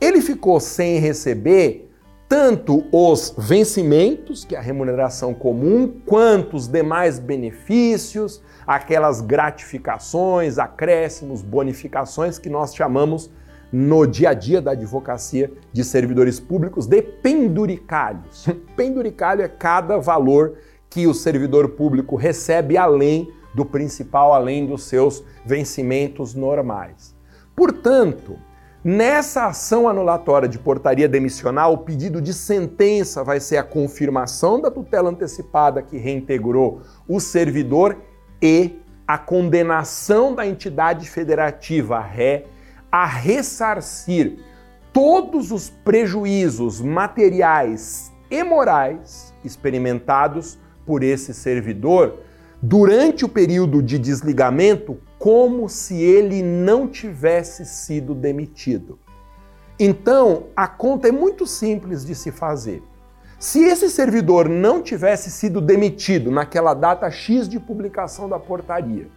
Ele ficou sem receber tanto os vencimentos, que é a remuneração comum, quanto os demais benefícios, aquelas gratificações, acréscimos, bonificações que nós chamamos no dia a dia da advocacia de servidores públicos de penduricalhos. *laughs* Penduricalho é cada valor que o servidor público recebe além do principal, além dos seus vencimentos normais. Portanto, Nessa ação anulatória de portaria demissional, o pedido de sentença vai ser a confirmação da tutela antecipada que reintegrou o servidor e a condenação da entidade federativa, ré, a ressarcir todos os prejuízos materiais e morais experimentados por esse servidor durante o período de desligamento como se ele não tivesse sido demitido. Então, a conta é muito simples de se fazer. Se esse servidor não tivesse sido demitido naquela data X de publicação da portaria,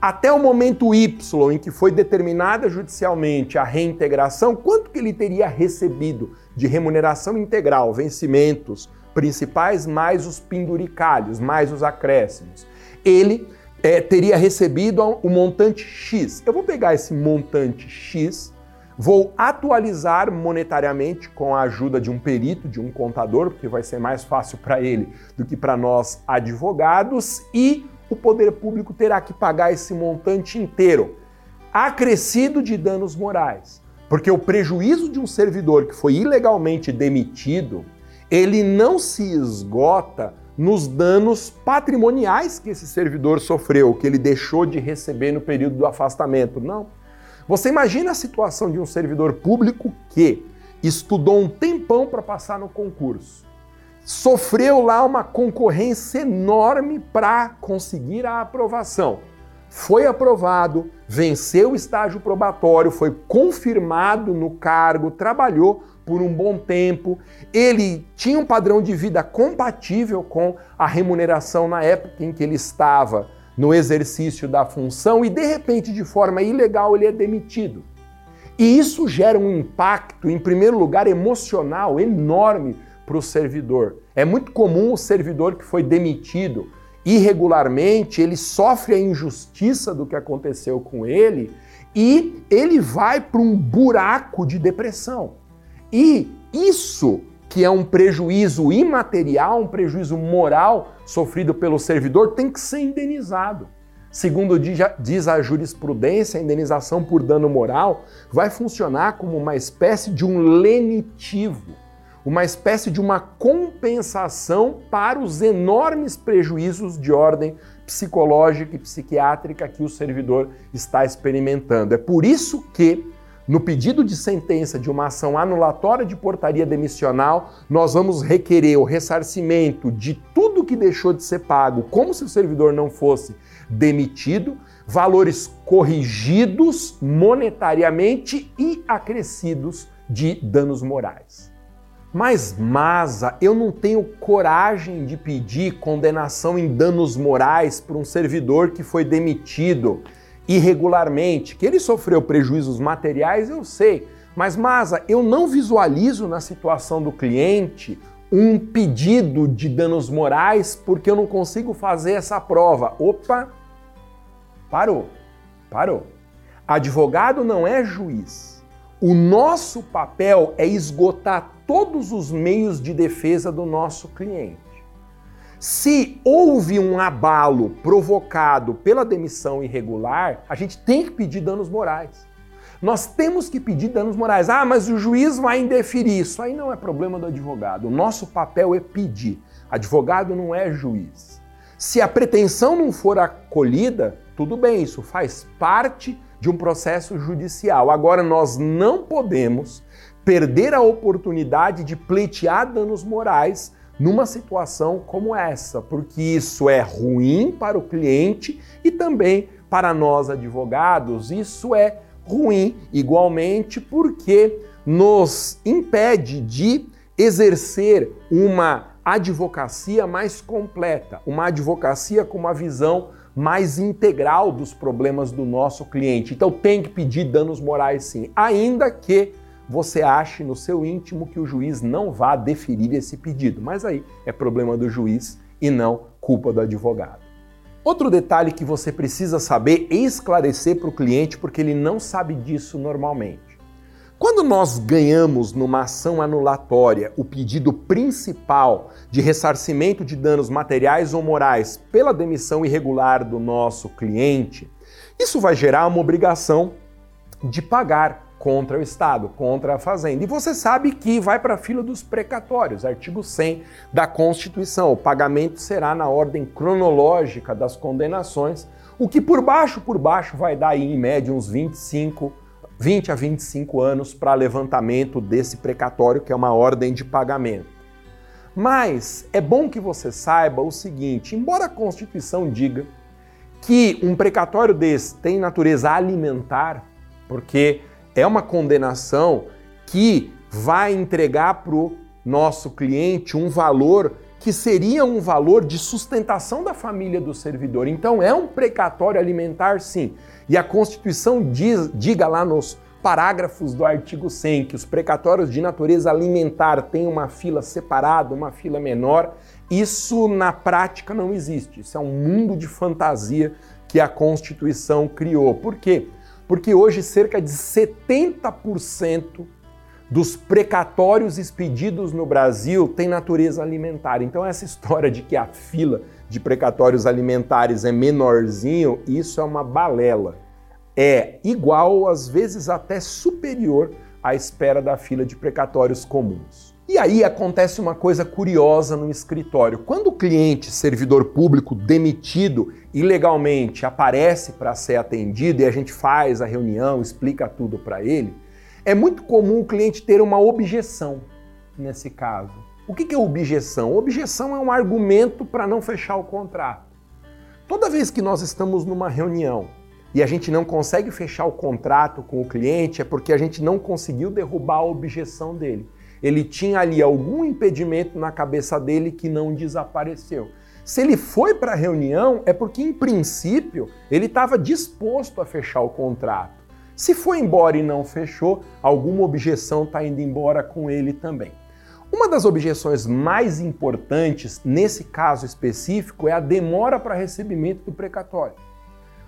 até o momento Y em que foi determinada judicialmente a reintegração, quanto que ele teria recebido de remuneração integral, vencimentos principais mais os penduricalhos, mais os acréscimos? ele é, teria recebido o montante X. Eu vou pegar esse montante X, vou atualizar monetariamente com a ajuda de um perito, de um contador, porque vai ser mais fácil para ele do que para nós advogados, e o poder público terá que pagar esse montante inteiro, acrescido de danos morais. Porque o prejuízo de um servidor que foi ilegalmente demitido, ele não se esgota nos danos patrimoniais que esse servidor sofreu, que ele deixou de receber no período do afastamento. Não. Você imagina a situação de um servidor público que estudou um tempão para passar no concurso, sofreu lá uma concorrência enorme para conseguir a aprovação. Foi aprovado, venceu o estágio probatório, foi confirmado no cargo, trabalhou por um bom tempo, ele tinha um padrão de vida compatível com a remuneração na época em que ele estava no exercício da função e de repente, de forma ilegal, ele é demitido. E isso gera um impacto, em primeiro lugar, emocional enorme para o servidor. É muito comum o servidor que foi demitido irregularmente, ele sofre a injustiça do que aconteceu com ele e ele vai para um buraco de depressão. E isso que é um prejuízo imaterial, um prejuízo moral sofrido pelo servidor, tem que ser indenizado. Segundo diz a jurisprudência, a indenização por dano moral vai funcionar como uma espécie de um lenitivo, uma espécie de uma compensação para os enormes prejuízos de ordem psicológica e psiquiátrica que o servidor está experimentando. É por isso que no pedido de sentença de uma ação anulatória de portaria demissional, nós vamos requerer o ressarcimento de tudo que deixou de ser pago, como se o servidor não fosse demitido, valores corrigidos monetariamente e acrescidos de danos morais. Mas, Masa, eu não tenho coragem de pedir condenação em danos morais por um servidor que foi demitido irregularmente, que ele sofreu prejuízos materiais, eu sei. Mas, Masa, eu não visualizo na situação do cliente um pedido de danos morais porque eu não consigo fazer essa prova. Opa! Parou, parou. Advogado não é juiz. O nosso papel é esgotar todos os meios de defesa do nosso cliente. Se houve um abalo provocado pela demissão irregular, a gente tem que pedir danos morais. Nós temos que pedir danos morais. Ah, mas o juiz vai indeferir. Isso aí não é problema do advogado. O nosso papel é pedir. Advogado não é juiz. Se a pretensão não for acolhida, tudo bem, isso faz parte de um processo judicial. Agora, nós não podemos perder a oportunidade de pleitear danos morais numa situação como essa, porque isso é ruim para o cliente e também para nós advogados. Isso é ruim igualmente porque nos impede de exercer uma advocacia mais completa, uma advocacia com uma visão mais integral dos problemas do nosso cliente. Então tem que pedir danos morais sim, ainda que você ache no seu íntimo que o juiz não vá deferir esse pedido. Mas aí é problema do juiz e não culpa do advogado. Outro detalhe que você precisa saber e esclarecer para o cliente, porque ele não sabe disso normalmente. Quando nós ganhamos numa ação anulatória o pedido principal de ressarcimento de danos materiais ou morais pela demissão irregular do nosso cliente, isso vai gerar uma obrigação de pagar contra o Estado, contra a Fazenda. E você sabe que vai para a fila dos precatórios, artigo 100 da Constituição. O pagamento será na ordem cronológica das condenações, o que por baixo, por baixo, vai dar aí, em média uns 25, 20 a 25 anos para levantamento desse precatório, que é uma ordem de pagamento. Mas é bom que você saiba o seguinte: embora a Constituição diga que um precatório desse tem natureza alimentar, porque é uma condenação que vai entregar para o nosso cliente um valor que seria um valor de sustentação da família do servidor. Então é um precatório alimentar, sim. E a Constituição diz, diga lá nos parágrafos do artigo 100 que os precatórios de natureza alimentar têm uma fila separada, uma fila menor. Isso na prática não existe. Isso é um mundo de fantasia que a Constituição criou. Por quê? Porque hoje cerca de 70% dos precatórios expedidos no Brasil tem natureza alimentar. Então essa *laughs* história de que a fila de precatórios alimentares é menorzinho, isso é uma balela. É igual, às vezes até superior à espera da fila de precatórios comuns. E aí acontece uma coisa curiosa no escritório. Quando o cliente, servidor público demitido ilegalmente, aparece para ser atendido e a gente faz a reunião, explica tudo para ele, é muito comum o cliente ter uma objeção nesse caso. O que é objeção? Objeção é um argumento para não fechar o contrato. Toda vez que nós estamos numa reunião e a gente não consegue fechar o contrato com o cliente, é porque a gente não conseguiu derrubar a objeção dele ele tinha ali algum impedimento na cabeça dele que não desapareceu. Se ele foi para a reunião, é porque, em princípio, ele estava disposto a fechar o contrato. Se foi embora e não fechou, alguma objeção está indo embora com ele também. Uma das objeções mais importantes nesse caso específico é a demora para recebimento do precatório.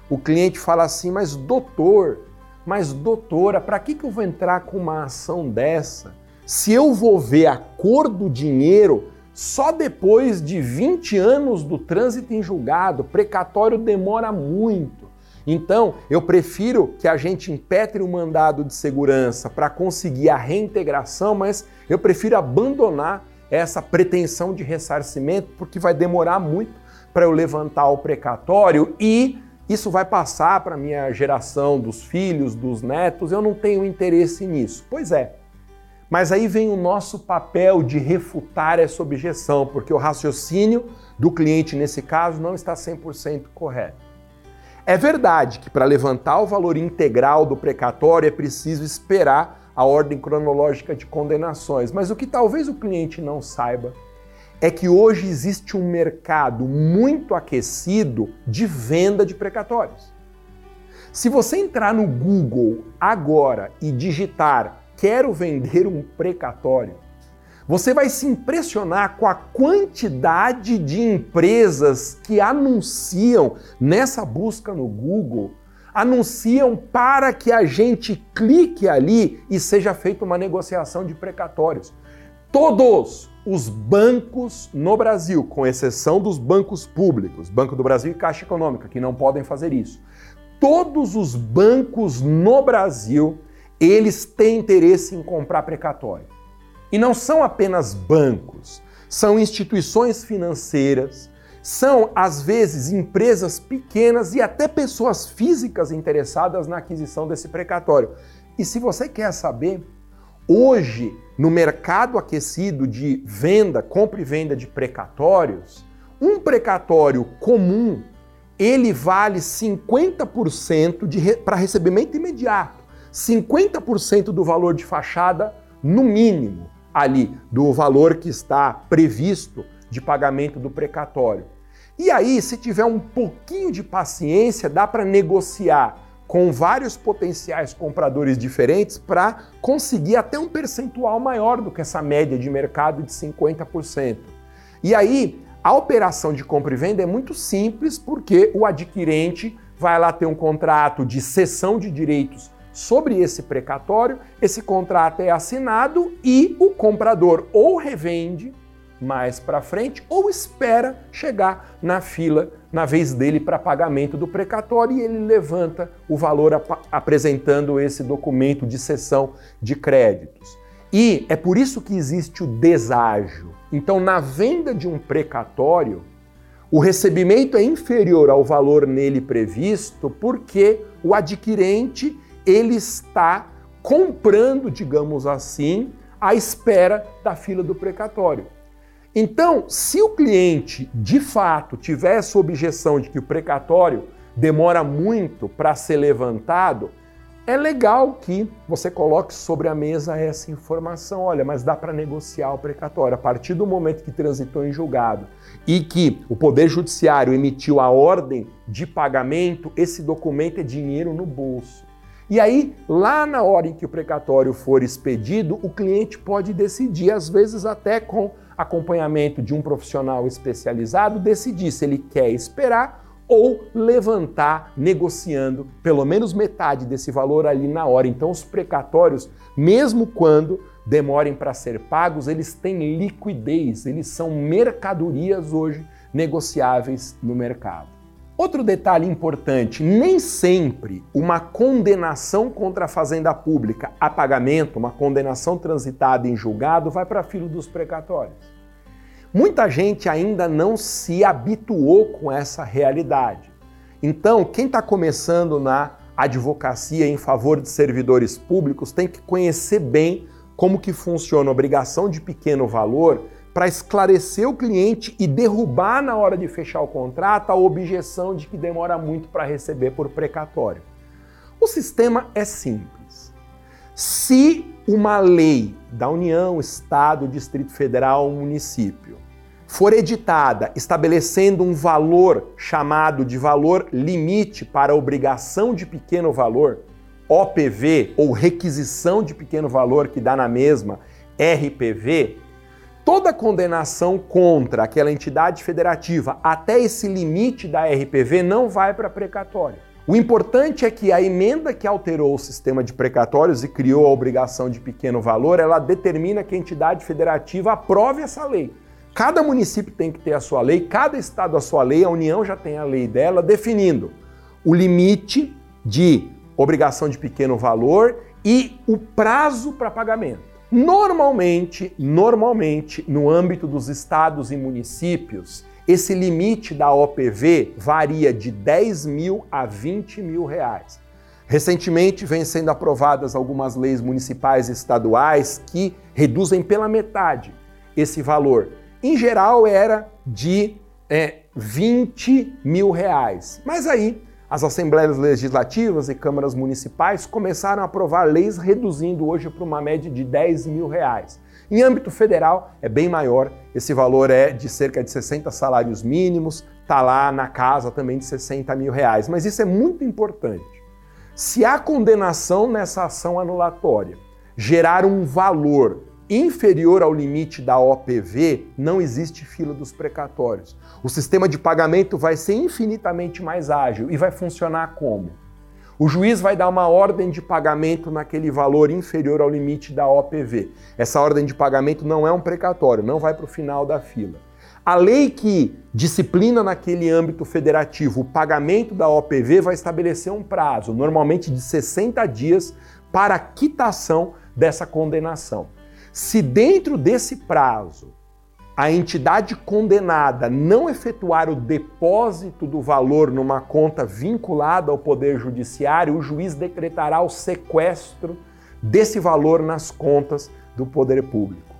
O cliente fala assim: Mas doutor, mas doutora, para que, que eu vou entrar com uma ação dessa? Se eu vou ver a cor do dinheiro só depois de 20 anos do trânsito em julgado, precatório demora muito. Então, eu prefiro que a gente impetre o mandado de segurança para conseguir a reintegração, mas eu prefiro abandonar essa pretensão de ressarcimento porque vai demorar muito para eu levantar o precatório e isso vai passar para minha geração dos filhos, dos netos, eu não tenho interesse nisso. Pois é. Mas aí vem o nosso papel de refutar essa objeção, porque o raciocínio do cliente nesse caso não está 100% correto. É verdade que para levantar o valor integral do precatório é preciso esperar a ordem cronológica de condenações, mas o que talvez o cliente não saiba é que hoje existe um mercado muito aquecido de venda de precatórios. Se você entrar no Google agora e digitar quero vender um precatório, você vai se impressionar com a quantidade de empresas que anunciam nessa busca no Google, anunciam para que a gente clique ali e seja feita uma negociação de precatórios. Todos os bancos no Brasil, com exceção dos bancos públicos, Banco do Brasil e Caixa Econômica, que não podem fazer isso. Todos os bancos no Brasil, eles têm interesse em comprar precatório. E não são apenas bancos, são instituições financeiras, são às vezes empresas pequenas e até pessoas físicas interessadas na aquisição desse precatório. E se você quer saber, hoje no mercado aquecido de venda, compra e venda de precatórios, um precatório comum ele vale 50% para recebimento imediato, 50% do valor de fachada no mínimo ali do valor que está previsto de pagamento do precatório. E aí, se tiver um pouquinho de paciência, dá para negociar com vários potenciais compradores diferentes para conseguir até um percentual maior do que essa média de mercado de 50%. E aí, a operação de compra e venda é muito simples porque o adquirente vai lá ter um contrato de cessão de direitos sobre esse precatório, esse contrato é assinado e o comprador ou revende mais para frente ou espera chegar na fila na vez dele para pagamento do precatório e ele levanta o valor ap apresentando esse documento de cessão de créditos. E é por isso que existe o deságio. Então, na venda de um precatório, o recebimento é inferior ao valor nele previsto porque o adquirente ele está comprando, digamos assim, à espera da fila do precatório. Então, se o cliente de fato tiver essa objeção de que o precatório demora muito para ser levantado, é legal que você coloque sobre a mesa essa informação. Olha, mas dá para negociar o precatório. A partir do momento que transitou em julgado e que o Poder Judiciário emitiu a ordem de pagamento, esse documento é dinheiro no bolso. E aí, lá na hora em que o precatório for expedido, o cliente pode decidir, às vezes até com acompanhamento de um profissional especializado, decidir se ele quer esperar ou levantar negociando pelo menos metade desse valor ali na hora. Então, os precatórios, mesmo quando demorem para ser pagos, eles têm liquidez, eles são mercadorias hoje negociáveis no mercado. Outro detalhe importante: nem sempre uma condenação contra a fazenda pública a pagamento, uma condenação transitada em julgado, vai para filo dos precatórios. Muita gente ainda não se habituou com essa realidade. Então, quem está começando na advocacia em favor de servidores públicos tem que conhecer bem como que funciona a obrigação de pequeno valor para esclarecer o cliente e derrubar na hora de fechar o contrato a objeção de que demora muito para receber por precatório. O sistema é simples. Se uma lei da União, Estado, Distrito Federal município for editada estabelecendo um valor chamado de valor limite para obrigação de pequeno valor, OPV ou requisição de pequeno valor que dá na mesma RPV, toda condenação contra aquela entidade federativa até esse limite da RPV não vai para precatório. O importante é que a emenda que alterou o sistema de precatórios e criou a obrigação de pequeno valor, ela determina que a entidade federativa aprove essa lei. Cada município tem que ter a sua lei, cada estado a sua lei, a União já tem a lei dela definindo o limite de obrigação de pequeno valor e o prazo para pagamento. Normalmente, normalmente, no âmbito dos estados e municípios, esse limite da OPV varia de 10 mil a 20 mil reais. Recentemente vem sendo aprovadas algumas leis municipais e estaduais que reduzem pela metade esse valor. Em geral era de é, 20 mil reais. Mas aí as assembleias legislativas e câmaras municipais começaram a aprovar leis reduzindo hoje para uma média de 10 mil reais. Em âmbito federal é bem maior, esse valor é de cerca de 60 salários mínimos, está lá na casa também de 60 mil reais. Mas isso é muito importante. Se a condenação nessa ação anulatória gerar um valor inferior ao limite da OPV, não existe fila dos precatórios. O sistema de pagamento vai ser infinitamente mais ágil e vai funcionar como? O juiz vai dar uma ordem de pagamento naquele valor inferior ao limite da OPV. Essa ordem de pagamento não é um precatório, não vai para o final da fila. A lei que disciplina naquele âmbito federativo o pagamento da OPV vai estabelecer um prazo, normalmente de 60 dias, para quitação dessa condenação. Se dentro desse prazo a entidade condenada não efetuar o depósito do valor numa conta vinculada ao Poder Judiciário, o juiz decretará o sequestro desse valor nas contas do Poder Público.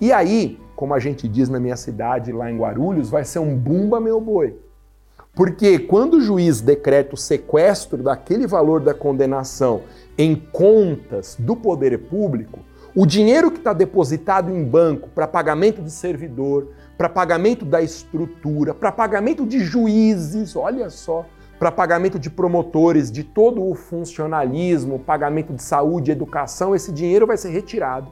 E aí, como a gente diz na minha cidade, lá em Guarulhos, vai ser um bumba meu boi. Porque quando o juiz decreta o sequestro daquele valor da condenação em contas do poder público, o dinheiro que está depositado em banco para pagamento de servidor, para pagamento da estrutura, para pagamento de juízes, olha só, para pagamento de promotores, de todo o funcionalismo, pagamento de saúde, educação, esse dinheiro vai ser retirado.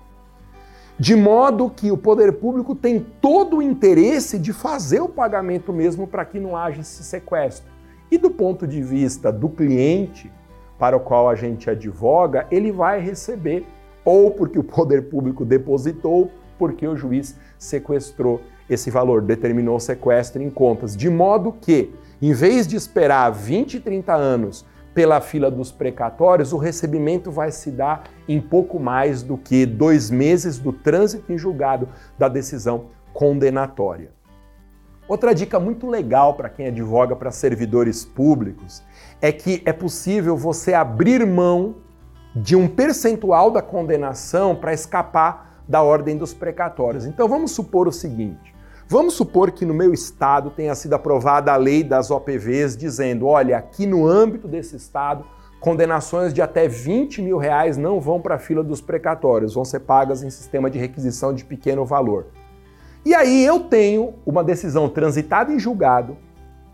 De modo que o poder público tem todo o interesse de fazer o pagamento mesmo para que não haja esse sequestro. E do ponto de vista do cliente, para o qual a gente advoga, ele vai receber ou porque o poder público depositou, porque o juiz sequestrou esse valor, determinou o sequestro em contas. De modo que, em vez de esperar 20, 30 anos pela fila dos precatórios, o recebimento vai se dar em pouco mais do que dois meses do trânsito em julgado da decisão condenatória. Outra dica muito legal para quem advoga para servidores públicos é que é possível você abrir mão de um percentual da condenação para escapar da ordem dos precatórios. Então vamos supor o seguinte: vamos supor que no meu estado tenha sido aprovada a lei das OPVs dizendo, olha, aqui no âmbito desse estado condenações de até 20 mil reais não vão para a fila dos precatórios, vão ser pagas em sistema de requisição de pequeno valor. E aí eu tenho uma decisão transitada em julgado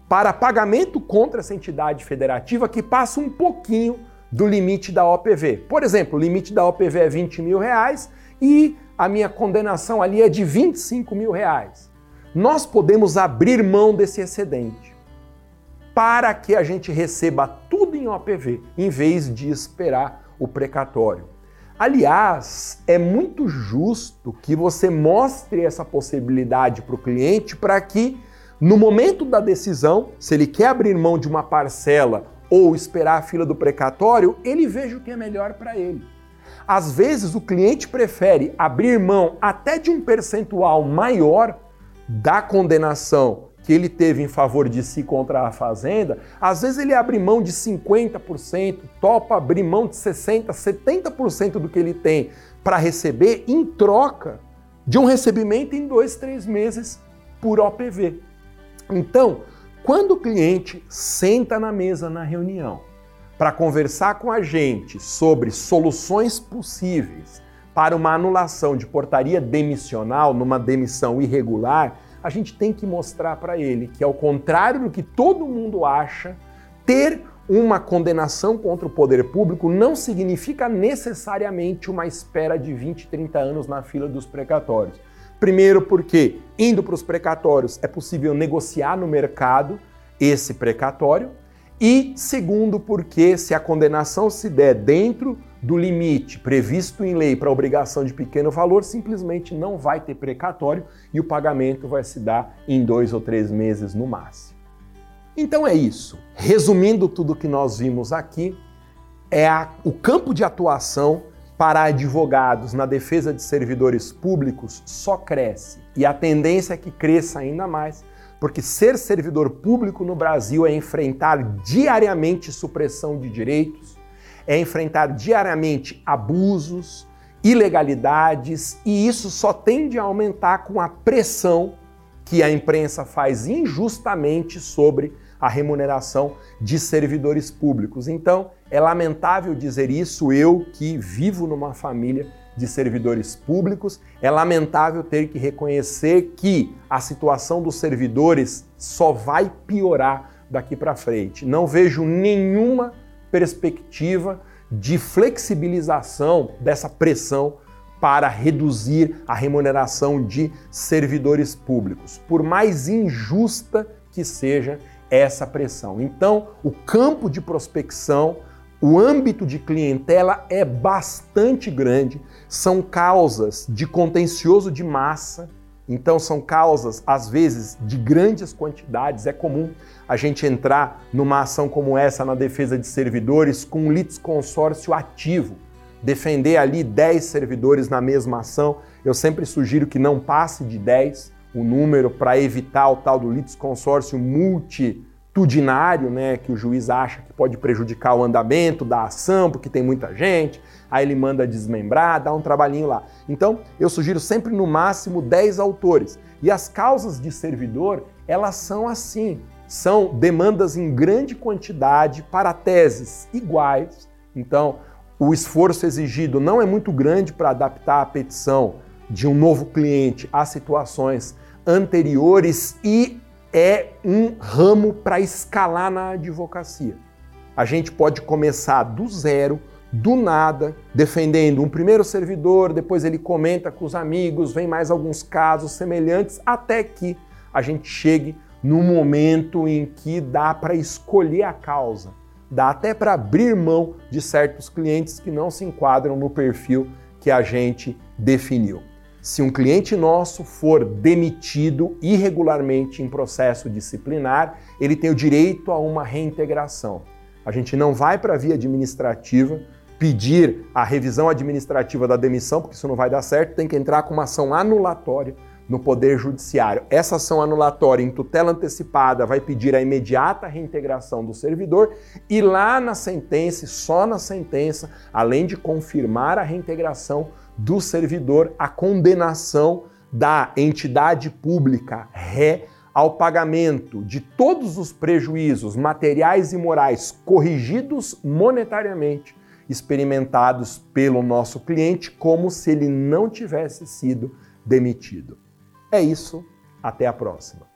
para pagamento contra essa entidade federativa que passa um pouquinho do limite da OPV. Por exemplo, o limite da OPV é 20 mil reais e a minha condenação ali é de 25 mil reais. Nós podemos abrir mão desse excedente para que a gente receba tudo em OPV, em vez de esperar o precatório. Aliás, é muito justo que você mostre essa possibilidade para o cliente para que, no momento da decisão, se ele quer abrir mão de uma parcela ou esperar a fila do precatório, ele veja o que é melhor para ele. Às vezes o cliente prefere abrir mão até de um percentual maior da condenação que ele teve em favor de si contra a fazenda, às vezes ele abre mão de 50%, topa abrir mão de 60%, 70% do que ele tem para receber em troca de um recebimento em dois, três meses por OPV. Então, quando o cliente senta na mesa na reunião para conversar com a gente sobre soluções possíveis para uma anulação de portaria demissional numa demissão irregular, a gente tem que mostrar para ele que, ao contrário do que todo mundo acha, ter uma condenação contra o poder público não significa necessariamente uma espera de 20, 30 anos na fila dos precatórios. Primeiro, porque indo para os precatórios é possível negociar no mercado esse precatório. E segundo, porque se a condenação se der dentro do limite previsto em lei para obrigação de pequeno valor, simplesmente não vai ter precatório e o pagamento vai se dar em dois ou três meses no máximo. Então é isso. Resumindo tudo que nós vimos aqui, é a, o campo de atuação para advogados na defesa de servidores públicos só cresce. E a tendência é que cresça ainda mais, Porque ser servidor público no Brasil é enfrentar diariamente supressão de direitos, é enfrentar diariamente abusos, ilegalidades, e isso só tende a aumentar com a pressão que a imprensa faz injustamente sobre a remuneração de servidores públicos. Então, é lamentável dizer isso, eu que vivo numa família de servidores públicos, é lamentável ter que reconhecer que a situação dos servidores só vai piorar daqui para frente. Não vejo nenhuma perspectiva de flexibilização dessa pressão para reduzir a remuneração de servidores públicos, por mais injusta que seja essa pressão. Então, o campo de prospecção, o âmbito de clientela é bastante grande, são causas de contencioso de massa, então são causas, às vezes, de grandes quantidades. É comum a gente entrar numa ação como essa na defesa de servidores com um litisconsórcio ativo, defender ali 10 servidores na mesma ação. Eu sempre sugiro que não passe de 10 o número para evitar o tal do litisconsórcio multitudinário, né, que o juiz acha que pode prejudicar o andamento da ação, porque tem muita gente aí ele manda desmembrar, dá um trabalhinho lá. Então, eu sugiro sempre no máximo 10 autores. E as causas de servidor, elas são assim, são demandas em grande quantidade para teses iguais. Então, o esforço exigido não é muito grande para adaptar a petição de um novo cliente às situações anteriores e é um ramo para escalar na advocacia. A gente pode começar do zero, do nada, defendendo um primeiro servidor, depois ele comenta com os amigos, vem mais alguns casos semelhantes, até que a gente chegue no momento em que dá para escolher a causa, dá até para abrir mão de certos clientes que não se enquadram no perfil que a gente definiu. Se um cliente nosso for demitido irregularmente em processo disciplinar, ele tem o direito a uma reintegração. A gente não vai para a via administrativa, pedir a revisão administrativa da demissão, porque isso não vai dar certo, tem que entrar com uma ação anulatória no Poder Judiciário. Essa ação anulatória em tutela antecipada vai pedir a imediata reintegração do servidor e lá na sentença, só na sentença, além de confirmar a reintegração do servidor, a condenação da entidade pública ré ao pagamento de todos os prejuízos materiais e morais corrigidos monetariamente experimentados pelo nosso cliente como se ele não tivesse sido demitido. É isso, até a próxima.